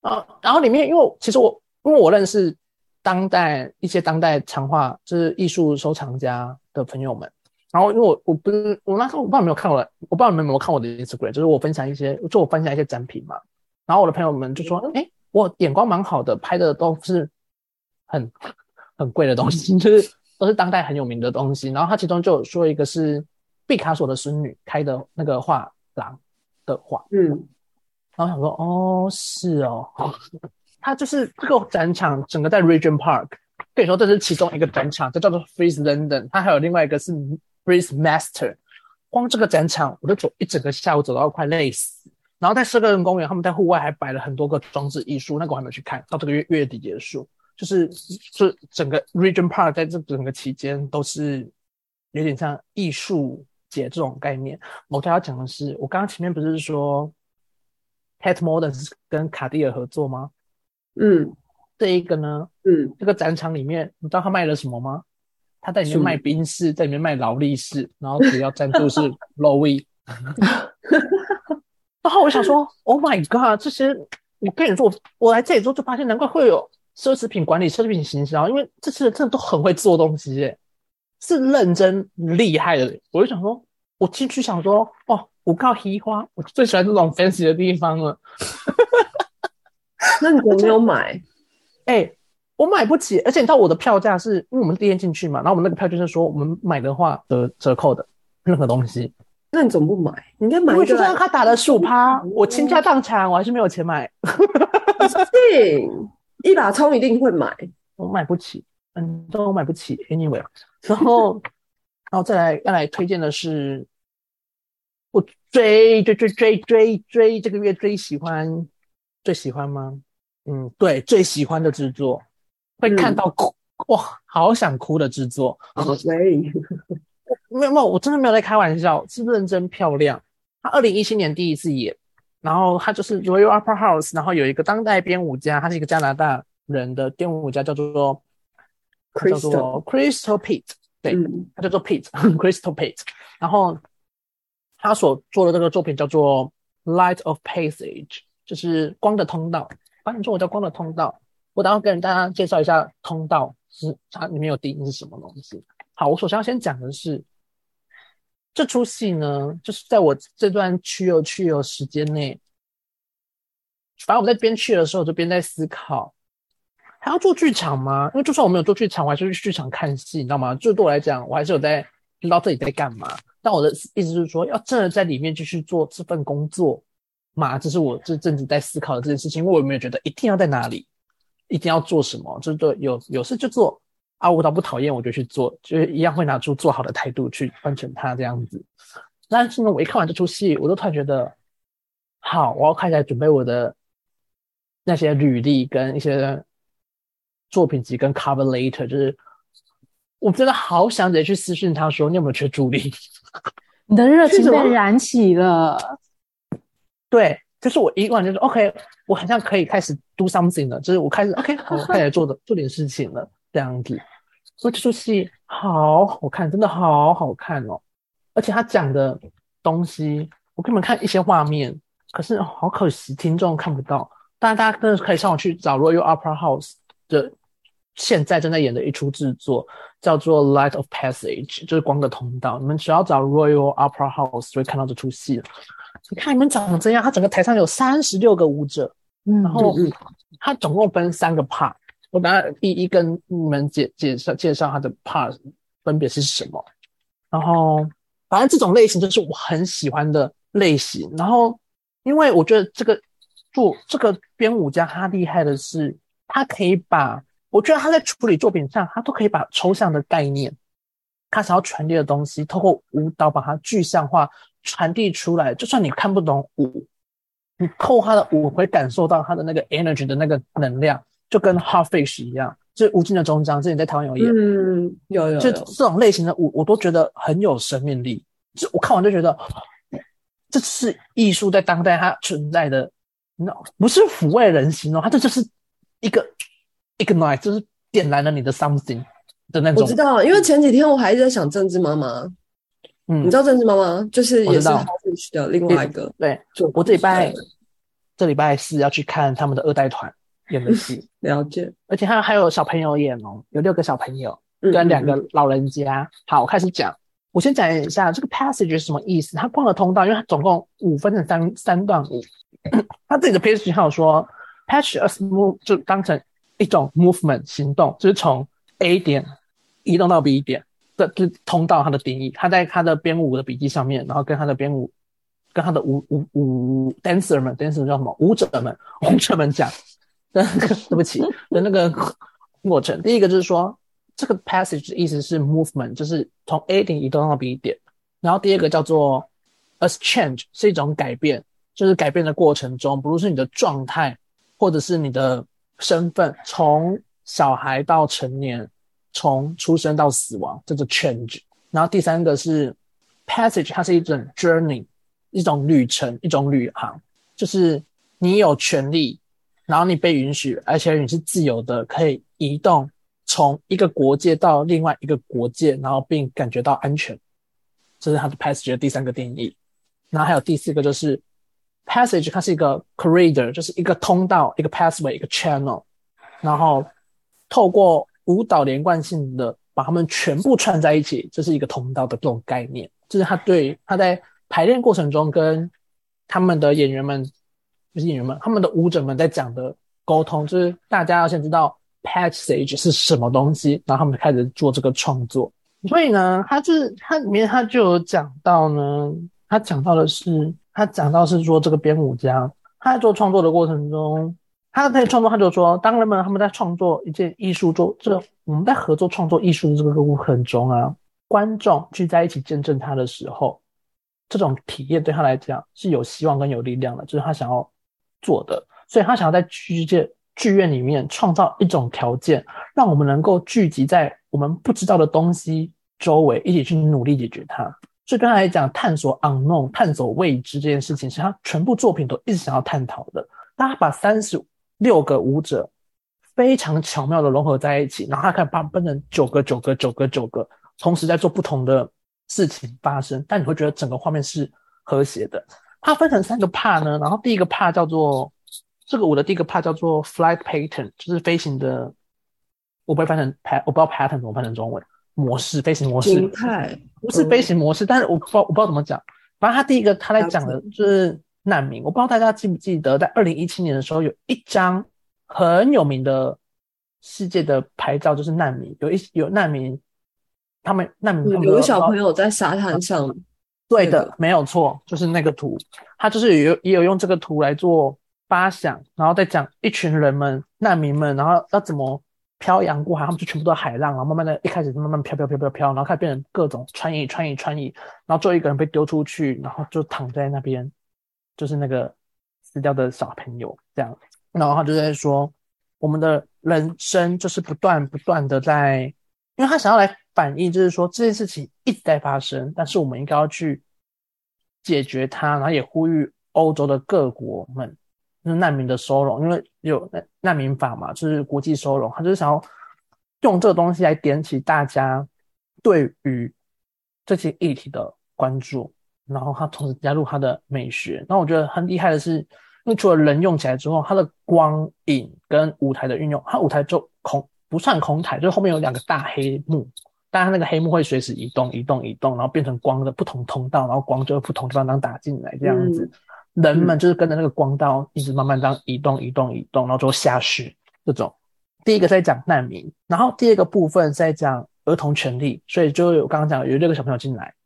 啊，然后里面因为其实我因为我认识当代一些当代长画就是艺术收藏家的朋友们，然后因为我我不是我那时候我不知道有没有看我的，我不知道你们有没有看我的 Instagram，就是我分享一些就我分享一些展品嘛，然后我的朋友们就说，哎，我眼光蛮好的，拍的都是很很贵的东西，就是都是当代很有名的东西，然后他其中就有说一个是毕卡索的孙女开的那个画廊的画，嗯。然后想说，哦，是哦，他就是这个展场整个在 Regent Park，跟你说这是其中一个展场，这叫做 Freeze London，它还有另外一个是 Freeze Master。光这个展场，我就走一整个下午，走到快累死。然后在社个人公园，他们在户外还摆了很多个装置艺术，那个我还没有去看，到这个月月底结束。就是就是整个 Regent Park 在这整个期间都是有点像艺术节这种概念。我刚要讲的是，我刚刚前面不是说 Tate Modern 是跟卡地尔合作吗？嗯这一个呢，嗯，这个展场里面，你知道他卖了什么吗？他在里面卖宾士，在里面卖劳力士，然后主要赞助是 Lowy。然后我想说，Oh my God，这些我跟你说，我我来这里之后就发现，难怪会有奢侈品管理、奢侈品行销，因为这些人真的都很会做东西耶，是认真厉害的人。我就想说，我进去想说，哦，我靠，黑花，我最喜欢这种 fancy 的地方了。那你怎么没有买？哎、我买不起，而且你知道我的票价是因为我们第一天进去嘛，然后我们那个票就是说我们买的话得折扣的任何东西，那你怎么不买？你应该买因为就算他打了十五趴，我倾家荡产，我还是没有钱买，信，一把葱一定会买。我买不起，嗯，都买不起。Anyway，然后，然后再来要来推荐的是，我追追追追追追这个月最喜欢最喜欢吗？嗯，对，最喜欢的制作，会看到哭、哇，好想哭的制作。喂，没有没有，我真的没有在开玩笑，是认真漂亮。他二零一七年第一次演，然后他就是 Royal Opera House，然后有一个当代编舞家，他是一个加拿大人的编舞家，叫做他叫做 Crystal Pete，对，嗯他叫做 Pete Crystal Pete，然后他所做的这个作品叫做 Light of Passage，就是光的通道，翻译中文叫光的通道。我等下跟大家介绍一下通道是它里面有定义是什么东西。好，我首先要先讲的是这出戏呢，就是在我这段去游去游时间内，反正我在边去的时候，就边在思考，还要做剧场吗？因为就算我没有做剧场，我还是去剧场看戏，你知道吗？就对我来讲，我还是有在知道自己在干嘛。但我的意思就是说，要真的在里面继续做这份工作嘛？这是我这阵子在思考的这件事情，我有没有觉得一定要在哪里，一定要做什么？就是对，有有事就做啊，我倒不讨厌，我就去做，就是一样会拿出做好的态度去完成它这样子。但是呢，我一看完这出戏，我都突然觉得，好，我要开始来准备我的那些履历跟一些作品集跟 cover letter，就是我真的好想直接去私讯他说，你有没有缺助理？你的热情被燃起了，对，就是我一完就是 OK，我好像可以开始 do something 了，就是我开始 OK，我开始做的做点事情了，这样子。所以这出戏好好看，真的好好看哦！而且他讲的东西，我给你们看一些画面，可是、哦好可惜听众看不到。当然，大家真的可以上网去找 Royal Opera House 的现在正在演的一出制作，叫做《Light of Passage》，就是光的通道。你们只要找 Royal Opera House 就会看到这出戏了。你看你们长这样，他整个台上有三十六个舞者，嗯然后嗯嗯它总共分三个 part，我等下一一跟你们介介绍介绍他的 part 分别是什么。然后反正这种类型就是我很喜欢的类型。然后因为我觉得这个做这个编舞家他厉害的是，他可以把我觉得他在处理作品上，他都可以把抽象的概念，他想要传递的东西，透过舞蹈把它具象化传递出来。就算你看不懂舞，你透过他的舞会感受到他的那个 energy 的那个能量，就跟 Hot Fish 一样，就是无尽的终章，之前在台湾有演，嗯，有有就有，这种类型的舞，我都觉得很有生命力。就我看完就觉得，这是艺术在当代它存在的，那不是抚慰人心哦，它这就是一个 ignite，就是点燃了你的 something 的那种我知。道，因为前几天我还在想政治妈妈，嗯你知，道政治妈妈就是也是我知道 h o f i s h 的另外一个对，作品我这礼拜这礼拜四要去看他们的二代团演的戏，了解，而且他还有小朋友演哦，有六个小朋友。嗯跟两嗯个老人家。好，我开始讲。我先讲一下这个 passage 是什么意思。他逛的通道，因为他总共五分成三三段舞。他自己的 passage 还有说，patch as move 就当成一种 movement 行动，就是从 A 点移动到 B 点的就通道它的定义。他在他的编舞的笔记上面，然后跟他的编舞跟他的舞舞舞 dancer 们，dancer 叫什么？舞者们，舞者们讲的那个，对不起的那个过程。第一个就是说，这个 passage 的意思是 movement，就是从 A 点移动到 B 点。然后第二个叫做 a change，是一种改变，就是改变的过程中，不论是你的状态，或者是你的身份，从小孩到成年，从出生到死亡，这个 change。然后第三个是 passage，它是一种 journey，一种旅程，一种旅航，就是你有权利，然后你被允许，而且你是自由的，可以移动从一个国界到另外一个国界，然后并感觉到安全。这是它的 passage 的第三个定义。然后还有第四个就是 passage，它是一个 corridor，就是一个通道，一个 pathway，一个 channel。然后透过舞蹈连贯性的把他们全部串在一起，这是一个通道的这种概念。这是他对他在排练过程中跟他们的演员们，就是演员们，他们的舞者们在讲的沟通，就是大家要先知道 passage 是什么东西，然后他们开始做这个创作。所以呢，他就是他里面他就有讲到呢，他讲到的是他讲到是说这个编舞家他在做创作的过程中，他在创作他就说，当人们他们在创作一件艺术作，这我们在合作创作艺术的这个过程中啊，观众聚在一起见证他的时候，这种体验对他来讲是有希望跟有力量的，就是他想要做的，所以他想要在剧界剧院里面创造一种条件，让我们能够聚集在我们不知道的东西周围，一起去努力解决它。所以对他来讲，探索 unknown、探索未知这件事情，是他全部作品都一直想要探讨的。当他把三十六个舞者非常巧妙的融合在一起，然后他可以把它分成九个、九个、九个、九个，同时在做不同的事情发生。但你会觉得整个画面是和谐的。它分成三个 part 呢，然后第一个 part 叫做这个舞的第一个 part 叫做 flight pattern，就是飞行的，我不会翻成 pat，我不知道 pattern 怎么翻成中文模式，飞行模式。形态不是飞行模式，但是我不知道我不知道怎么讲。反正他第一个他在讲的就是难民，我不知道大家记不记得，在二零一七年的时候，有一张很有名的世界的牌照，就是难民，有一有难民，他们难民有个小朋友在沙滩上，对的，没有错，就是那个图，他就是有也有用这个图来做发想，然后再讲一群人们难民们，然后要怎么漂洋过海，他们就全部都海浪，然后慢慢的一开始慢慢飘飘飘飘飘，然后开始变成各种穿移穿移穿移，然后最后一个人被丢出去，然后就躺在那边，就是那个死掉的小朋友这样，然后他就在说，我们的人生就是不断不断的在，因为他想要来反映，就是说这件事情一直在发生，但是我们应该要去解决它，然后也呼吁欧洲的各国们，就是难民的收容，因为有难民法嘛，就是国际收容，他就是想要用这个东西来点起大家对于这些议题的关注，然后他同时加入他的美学。那我觉得很厉害的是，因为除了人用起来之后，它的光影跟舞台的运用，它舞台就空不算空台，就是后面有两个大黑幕，但它那个黑幕会随时移动、移动、移动，然后变成光的不同通道，然后光就会不同地方当打进来这样子。人们就是跟着那个光道一直慢慢这样移动、移动、移动，然后最后下去这种。第一个在讲难民，然后第二个部分在讲儿童权利，所以就有刚刚讲有六个小朋友进来，嗯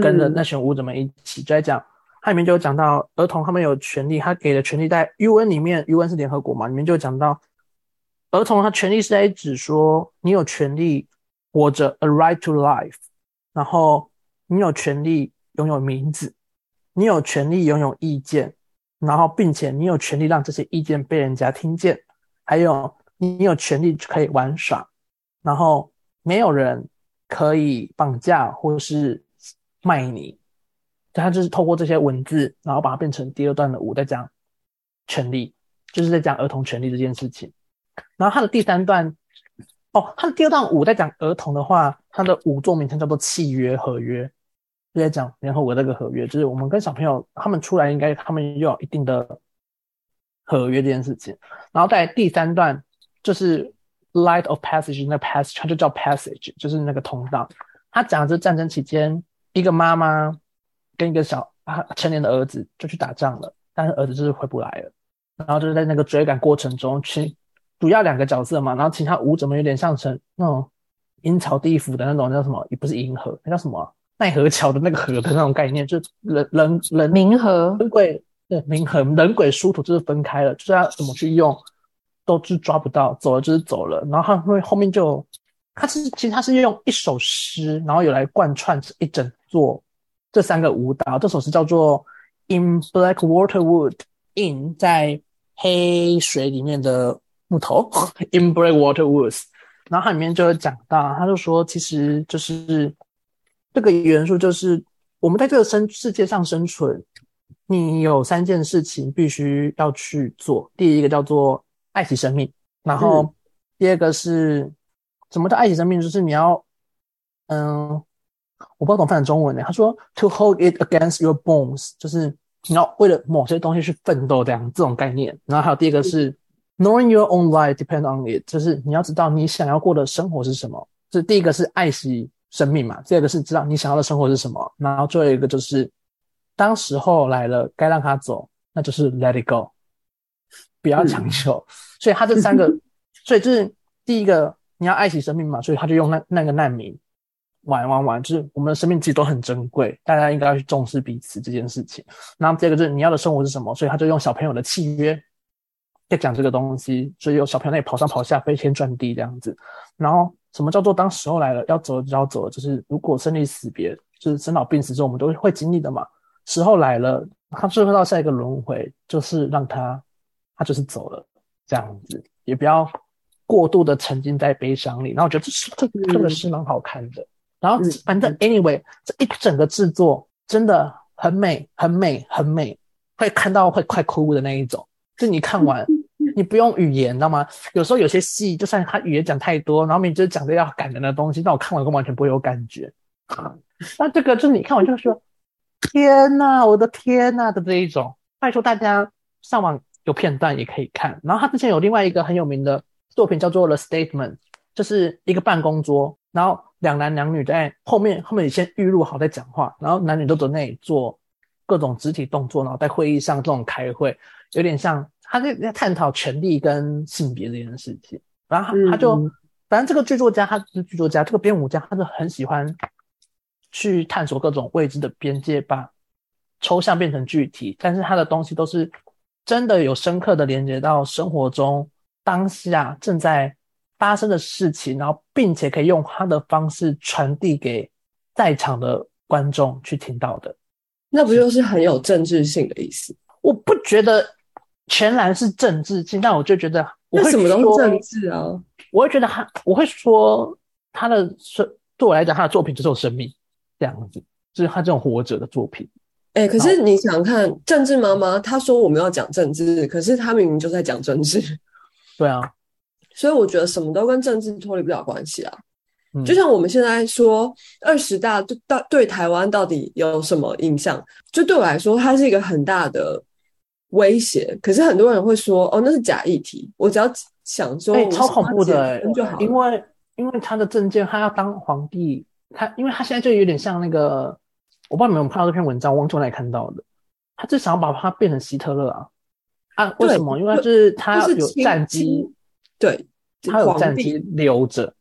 跟着那群舞者们一起就在讲，它里面就有讲到儿童他们有权利，他给的权利在 UN 里面，UN 是联合国嘛，里面就有讲到儿童他权利是在指说你有权利活着，a right to life，然后你有权利拥有名字，你有权利拥有意见，然后并且你有权利让这些意见被人家听见，还有你有权利可以玩耍，然后没有人可以绑架或是卖你。他就是透过这些文字，然后把它变成第二段的舞，在讲权利，就是在讲儿童权利这件事情。然后他的第三段，哦，他的第二段舞在讲儿童的话，他的舞作名称叫做契约合约，就在讲联合国这个合约，就是我们跟小朋友他们出来，应该他们要有一定的合约这件事情。然后在第三段就是 light of passage，那 passage 它就叫 passage，就是那个通道。他讲的是战争期间，一个妈妈跟一个小啊成年的儿子就去打仗了，但是儿子就是回不来了。然后就是在那个追赶过程中，其主要两个角色嘛，然后其他舞怎么有点像成那种阴曹地府的那种叫什么，也不是银河，那叫什么啊奈何桥的那个河的那种概念，就人人人冥河人鬼对冥河人鬼殊途就是分开了，就是要怎么去用，都是抓不到，走了就是走了。然后他会后面就，他是其实他是用一首诗，然后有来贯穿一整座这三个舞蹈。这首诗叫做 In Black Water Wood in 在黑水里面的木头 In Black Water Woods。然后它里面就有讲到，他就说其实就是这个元素就是我们在这个生世界上生存，你有三件事情必须要去做。第一个叫做爱惜生命，然后第二个是什么叫爱惜生命？就是你要，嗯，我不知道怎么翻成中文呢。他说 to hold it against your bones，就是你要为了某些东西去奋斗，这样这种概念。然后还有第二个是 knowing your own life depend on it，就是你要知道你想要过的生活是什么。这第一个是爱惜生命嘛，第二个是知道你想要的生活是什么，然后最后一个就是当时候来了，该让他走，那就是 let it go，不要强求。所以他这三个，所以就是第一个，你要爱惜生命嘛，所以他就用那那个难民玩玩玩，就是我们的生命其实都很珍贵，大家应该要去重视彼此这件事情。然后第二个就是你要的生活是什么，所以他就用小朋友的契约在讲这个东西，所以有小朋友那里跑上跑下，飞天转地这样子。然后什么叫做当时候来了要走就要走，就是如果生离死别，就是生老病死之后我们都会经历的嘛。时候来了，他最后到下一个轮回，就是让他他就是走了这样子，也不要过度的沉浸在悲伤里。然后我觉得这是这这个是蛮好看的。然后反正 anyway 这一整个制作真的很美，很美，很美，会看到会快哭的那一种。就你看完。你不用语言，知道吗？有时候有些戏，就算他语言讲太多，然后明明就是讲的要感人的东西，但我看完都完全不会有感觉。那这个就是你看完就说：“天呐，我的天呐”的这一种。拜托大家上网有片段也可以看。然后他之前有另外一个很有名的作品叫做《The Statement》，就是一个办公桌，然后两男两女在后面，后面先预录好在讲话，然后男女都在那里做各种肢体动作，然后在会议上这种开会，有点像。他在在探讨权力跟性别这件事情，然后他就，反正这个剧作家，他是剧作家，这个编舞家，他是很喜欢去探索各种未知的边界，把抽象变成具体，但是他的东西都是真的有深刻的连接到生活中当下正在发生的事情，然后并且可以用他的方式传递给在场的观众去听到的，那不就是很有政治性的意思？我不觉得。全然是政治性，但我就觉得，那什么都是政治啊！我会觉得他，我会说他的生对我来讲，他的作品就是有生命这样子，就是他这种活着的作品。哎，可是你想看政治妈妈，她说我们要讲政治，可是她明明就在讲政治。对啊，所以我觉得什么都跟政治脱离不了关系啊。就像我们现在说二十大对到对台湾到底有什么影响？就对我来说，它是一个很大的。威胁，可是很多人会说，哦，那是假议题。我只要想说，哎，超恐怖的，就好。因为因为他的政见，他要当皇帝，他因为他现在就有点像那个，我不知道你们有看到这篇文章，汪从哪里看到的？他就想要把他变成希特勒啊啊！为什么？因为就是他有战机，对，他有战机留着，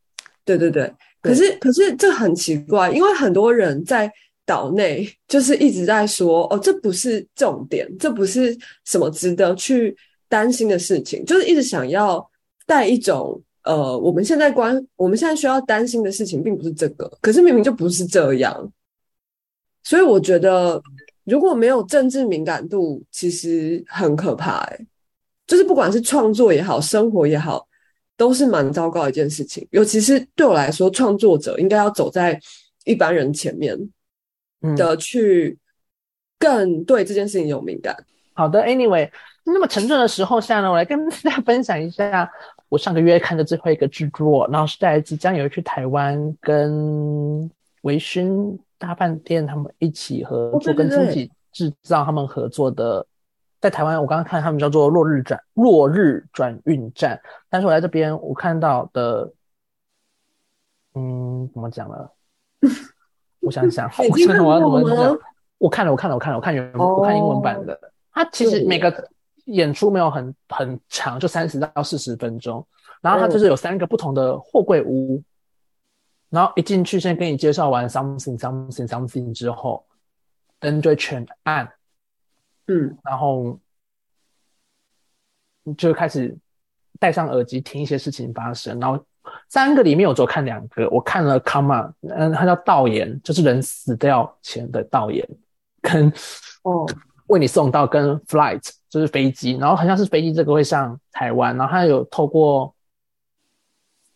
对对对。可是可是这很奇怪，因为很多人在。岛内就是一直在说哦，这不是重点，这不是什么值得去担心的事情，就是一直想要带一种呃，我们现在关，我们现在需要担心的事情并不是这个，可是明明就不是这样，所以我觉得如果没有政治敏感度，其实很可怕哎，就是不管是创作也好，生活也好，都是蛮糟糕一件事情，尤其是对我来说，创作者应该要走在一般人前面。的去更对这件事情有敏感。好的，Anyway，那么沉重的时候下呢，我来跟大家分享一下我上个月看的最后一个制作，然后是在即将有去台湾跟维勋大饭店他们一起合作，跟自己制造他们合作的，在台湾我刚刚看他们叫做落日转落日转运站，但是我在这边我看到的，嗯，怎么讲呢？我想想，我想想我要怎么讲？我看了，我看了，我看了，我看原我看英文版的。它其实每个演出没有很很长，就三十到四十分钟。然后它就是有三个不同的货柜屋，然后一进去先跟你介绍完 something something something 之后，灯就全暗，嗯，然后就开始戴上耳机听一些事情发生，然后。三个里面我只有看两个，我看了 Come，嗯，它叫道言，就是人死掉前的道言，跟哦为你送到跟 Flight 就是飞机，然后好像是飞机这个会上台湾，然后他有透过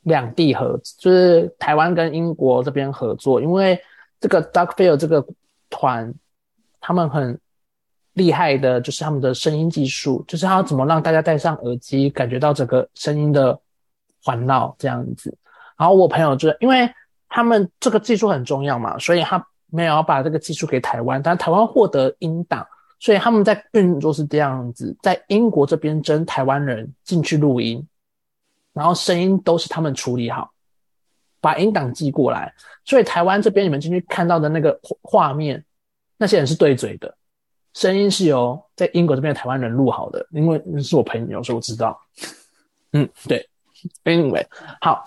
两地合，就是台湾跟英国这边合作，因为这个 Duckfield 这个团他们很厉害的，就是他们的声音技术，就是他怎么让大家戴上耳机感觉到整个声音的。环绕这样子，然后我朋友就是因为他们这个技术很重要嘛，所以他没有把这个技术给台湾，但台湾获得音档，所以他们在运作是这样子，在英国这边征台湾人进去录音，然后声音都是他们处理好，把音档寄过来，所以台湾这边你们进去看到的那个画面，那些人是对嘴的，声音是由在英国这边的台湾人录好的，因为是我朋友，所以我知道。嗯，对。Anyway，好，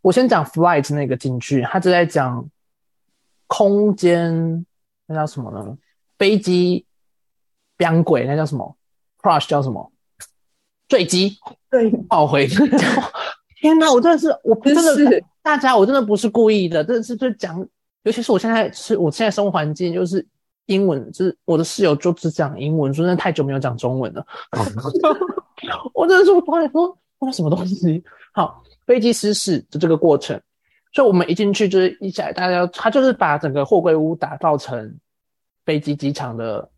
我先讲 flight 那个进去，他就在讲空间，那叫什么呢？飞机飙轨，那叫什么？crash 叫什么？坠机，对，爆回。天哪，我真的是，我真的是大家，我真的不是故意的，真的是就讲，尤其是我现在是我现在生活环境就是英文，就是我的室友就只讲英文，说真的太久没有讲中文了。我真的是我突然说，那什么东西？好，飞机失事的这个过程，所以我们一进去就是一下，大家他就是把整个货柜屋打造成飞机机场的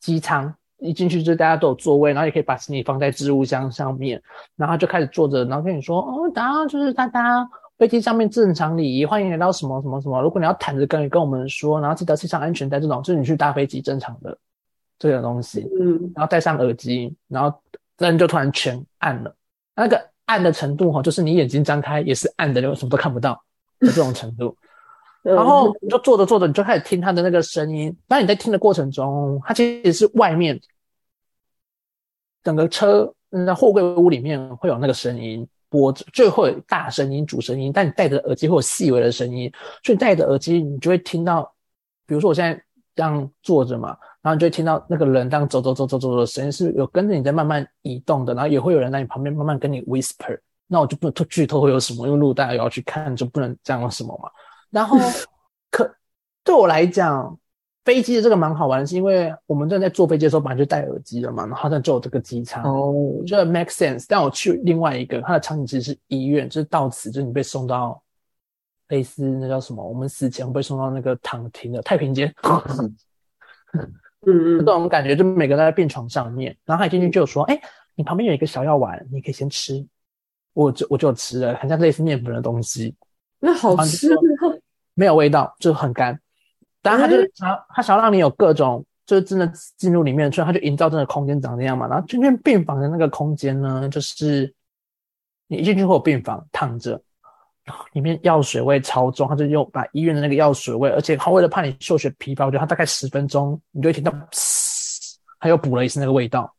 机舱，一进去就是大家都有座位，然后也可以把行李放在置物箱上面，然后就开始坐着，然后跟你说，哦，大家就是大家飞机上面正常礼仪，欢迎来到什么什么什么，如果你要躺着跟跟我们说，然后记得系上安全带，这种就是你去搭飞机正常的这个东西，嗯，然后戴上耳机，然后灯就突然全暗了，那个暗的程度哈，就是你眼睛张开也是暗的，就什么都看不到的这种程度。然后你就坐着坐着，你就开始听他的那个声音。当你在听的过程中，它其实是外面整个车嗯在货柜屋里面会有那个声音播着，就会有大声音主声音，但你戴着耳机会有细微的声音，所以戴着耳机你就会听到，比如说我现在这样坐着嘛，然后你就会听到那个人这样走走走走走的声音是有跟着你在慢慢移动的，然后也会有人在你旁边慢慢跟你 whisper。那我就不能剧透会有什么，因为如果大家要去看，就不能这样什么嘛。然后 可对我来讲，飞机的这个蛮好玩，是因为我们正在坐飞机的时候本来就戴耳机了嘛，然后它就有这个机舱，哦，我觉得 make sense。但我去另外一个，它的场景其实是医院，就是到此就是你被送到类似那叫什么，我们死前会被送到那个躺平的太平间，嗯这嗯，种感觉，就每个人都在病床上面，然后他一进去就有说，哎、你旁边有一个小药丸，你可以先吃。我就我就吃了，很像类似面粉的东西，那好吃啊，没有味道，就很干。当然他就是想要，他想要让你有各种，就是真的进入里面，所以他就营造真的空间长那样嘛。然后这边病房的那个空间呢，就是你一进去会有病房躺着，然后里面药水味超重，他就用把医院的那个药水味，而且他为了怕你嗅觉疲乏，我觉得他大概十分钟你就会听到嘶，他又补了一次那个味道。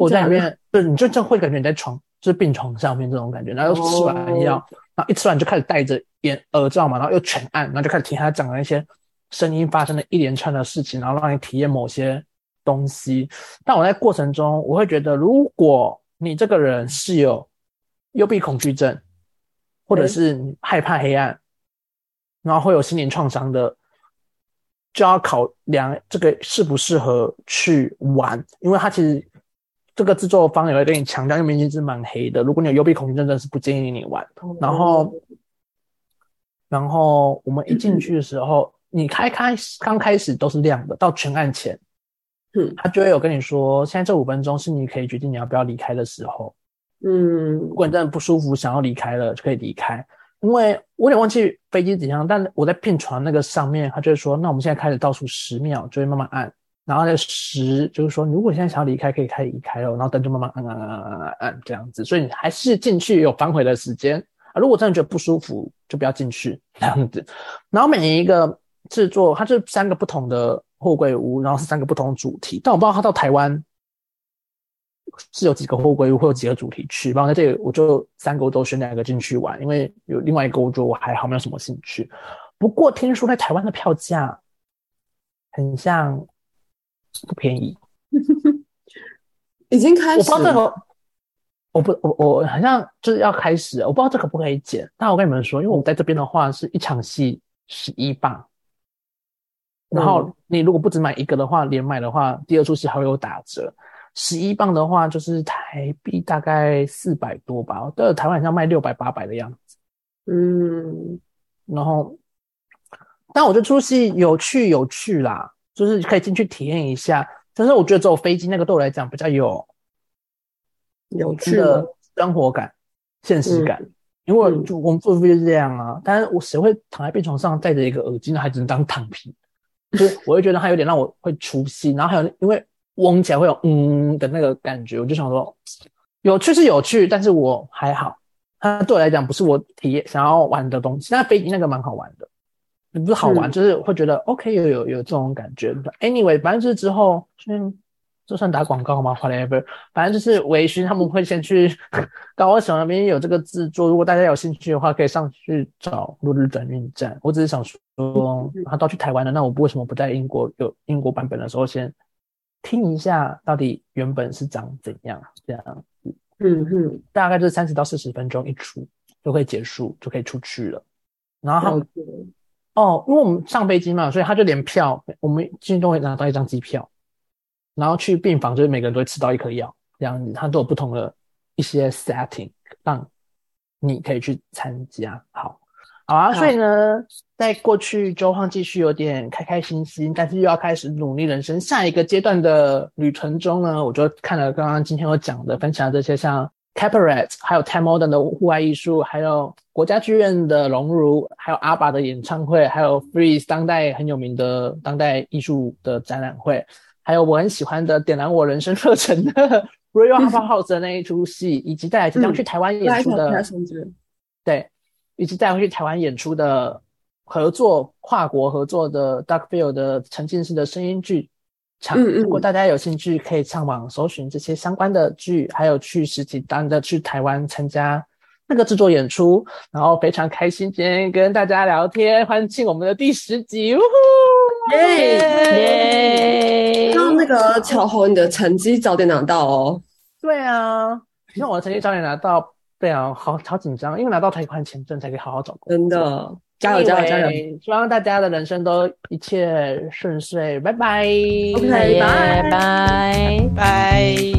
我在里面，对，你就真会感觉你在床，就是病床上面这种感觉，然后又吃完药，然后一吃完就开始戴着眼耳罩嘛，然后又全按，然后就开始听他讲的那些声音发生的一连串的事情，然后让你体验某些东西。但我在过程中，我会觉得，如果你这个人是有幽闭恐惧症，或者是你害怕黑暗，然后会有心灵创伤的，就要考量这个适不适合去玩，因为它其实这个制作方也会跟你强调，因为明星是蛮黑的，如果你有幽闭恐惧症，真的是不建议你玩。然后，然后我们一进去的时候，你开开刚开始都是亮的，到全暗前，嗯他就会有跟你说，现在这五分钟是你可以决定你要不要离开的时候。嗯如果你真的不舒服，想要离开了，就可以离开。因为我有点忘记飞机怎样，但我在病床那个上面，他就会说，那我们现在开始倒数十秒，就会慢慢按，然后在十，就是说，如果你现在想要离开，可以开始离开了，然后灯就慢慢按按按按按按按这样子，所以你还是进去有反悔的时间啊。如果真的觉得不舒服，就不要进去这样子。然后每一个制作，它是三个不同的货柜屋，然后是三个不同的主题，但我不知道它到台湾是有几个货柜屋，会有几个主题区。然后在这里，我就三个我都选两个进去玩，因为有另外一个我觉得我还好，没有什么兴趣。不过听说在台湾的票价很像不便宜，已经开我不始了，知道这个，我不我我好像就是要开始，我不知道这可不可以剪。但我跟你们说，因为我们在这边的话是一场戏十一磅，然后你如果不只买一个的话，连买的话，第二出戏还会有打折。十一磅的话，就是台币大概四百多吧，我的台湾好像卖六百八百的样子。嗯，然后，但我觉得出戏有趣有趣啦，就是可以进去体验一下。但是我觉得只有飞机那个对我来讲比较有有趣的？生活感、现实感。因为我就我们坐飞机是这样啊，但是我谁会躺在病床上戴着一个耳机呢？还只能当躺平，就是我会觉得它有点让我会出戏，然后还有因为嗡起来会有嗯的那个感觉，我就想说有趣是有趣，但是我还好，它对我来讲不是我体验想要玩的东西。那飞机那个蛮好玩的，不是好玩，嗯就是会觉得 OK 有有有这种感觉。Anyway，反正就是之后，嗯，这算打广告吗？Whatever，反正就是微醺他们会先去高雄那边有这个制作，如果大家有兴趣的话，可以上去找落日转运站。我只是想说，他都去台湾了，那我为什么不在英国有英国版本的时候先听一下，到底原本是长怎样？这样嗯嗯，大概就是三十到四十分钟一出就会结束，就可以出去了。然后他们哦，因为我们上飞机嘛，所以他就连票，我们进去都会拿到一张机票，然后去病房，就是每个人都会吃到一颗药，这样子，它都有不同的一些 setting，让你可以去参加。好，好啊，所以呢，在过去周晃继续有点开开心心，但是又要开始努力人生下一个阶段的旅程中呢，我就看了刚刚今天我讲的分享的这些像 c a p a r e t 还有 Time Modern 的户外艺术，还有国家剧院的熔炉，还有阿爸的演唱会，还有 Freeze 当代很有名的当代艺术的展览会，还有我很喜欢的点燃我人生热忱的 Royal Opera House 的那一出戏，以及带来即将去台湾演出的。对，以及带回去台湾演出的合作跨国合作的 Duckville 的沉浸式的声音剧场。如果大家有兴趣，可以上网搜寻这些相关的剧，还有去实体单的去台湾参加那个制作演出，然后非常开心今天跟大家聊天，欢庆我们的第十集，呜呼！耶！耶希望那个巧红你的成绩早点拿到哦。对啊，希望我的成绩早点拿到。对啊，好好紧张，因为拿到台款签证才可以好好找工作。真的，加油加油加油！希望大家的人生都一切顺遂，拜拜。OK，耶拜拜。拜。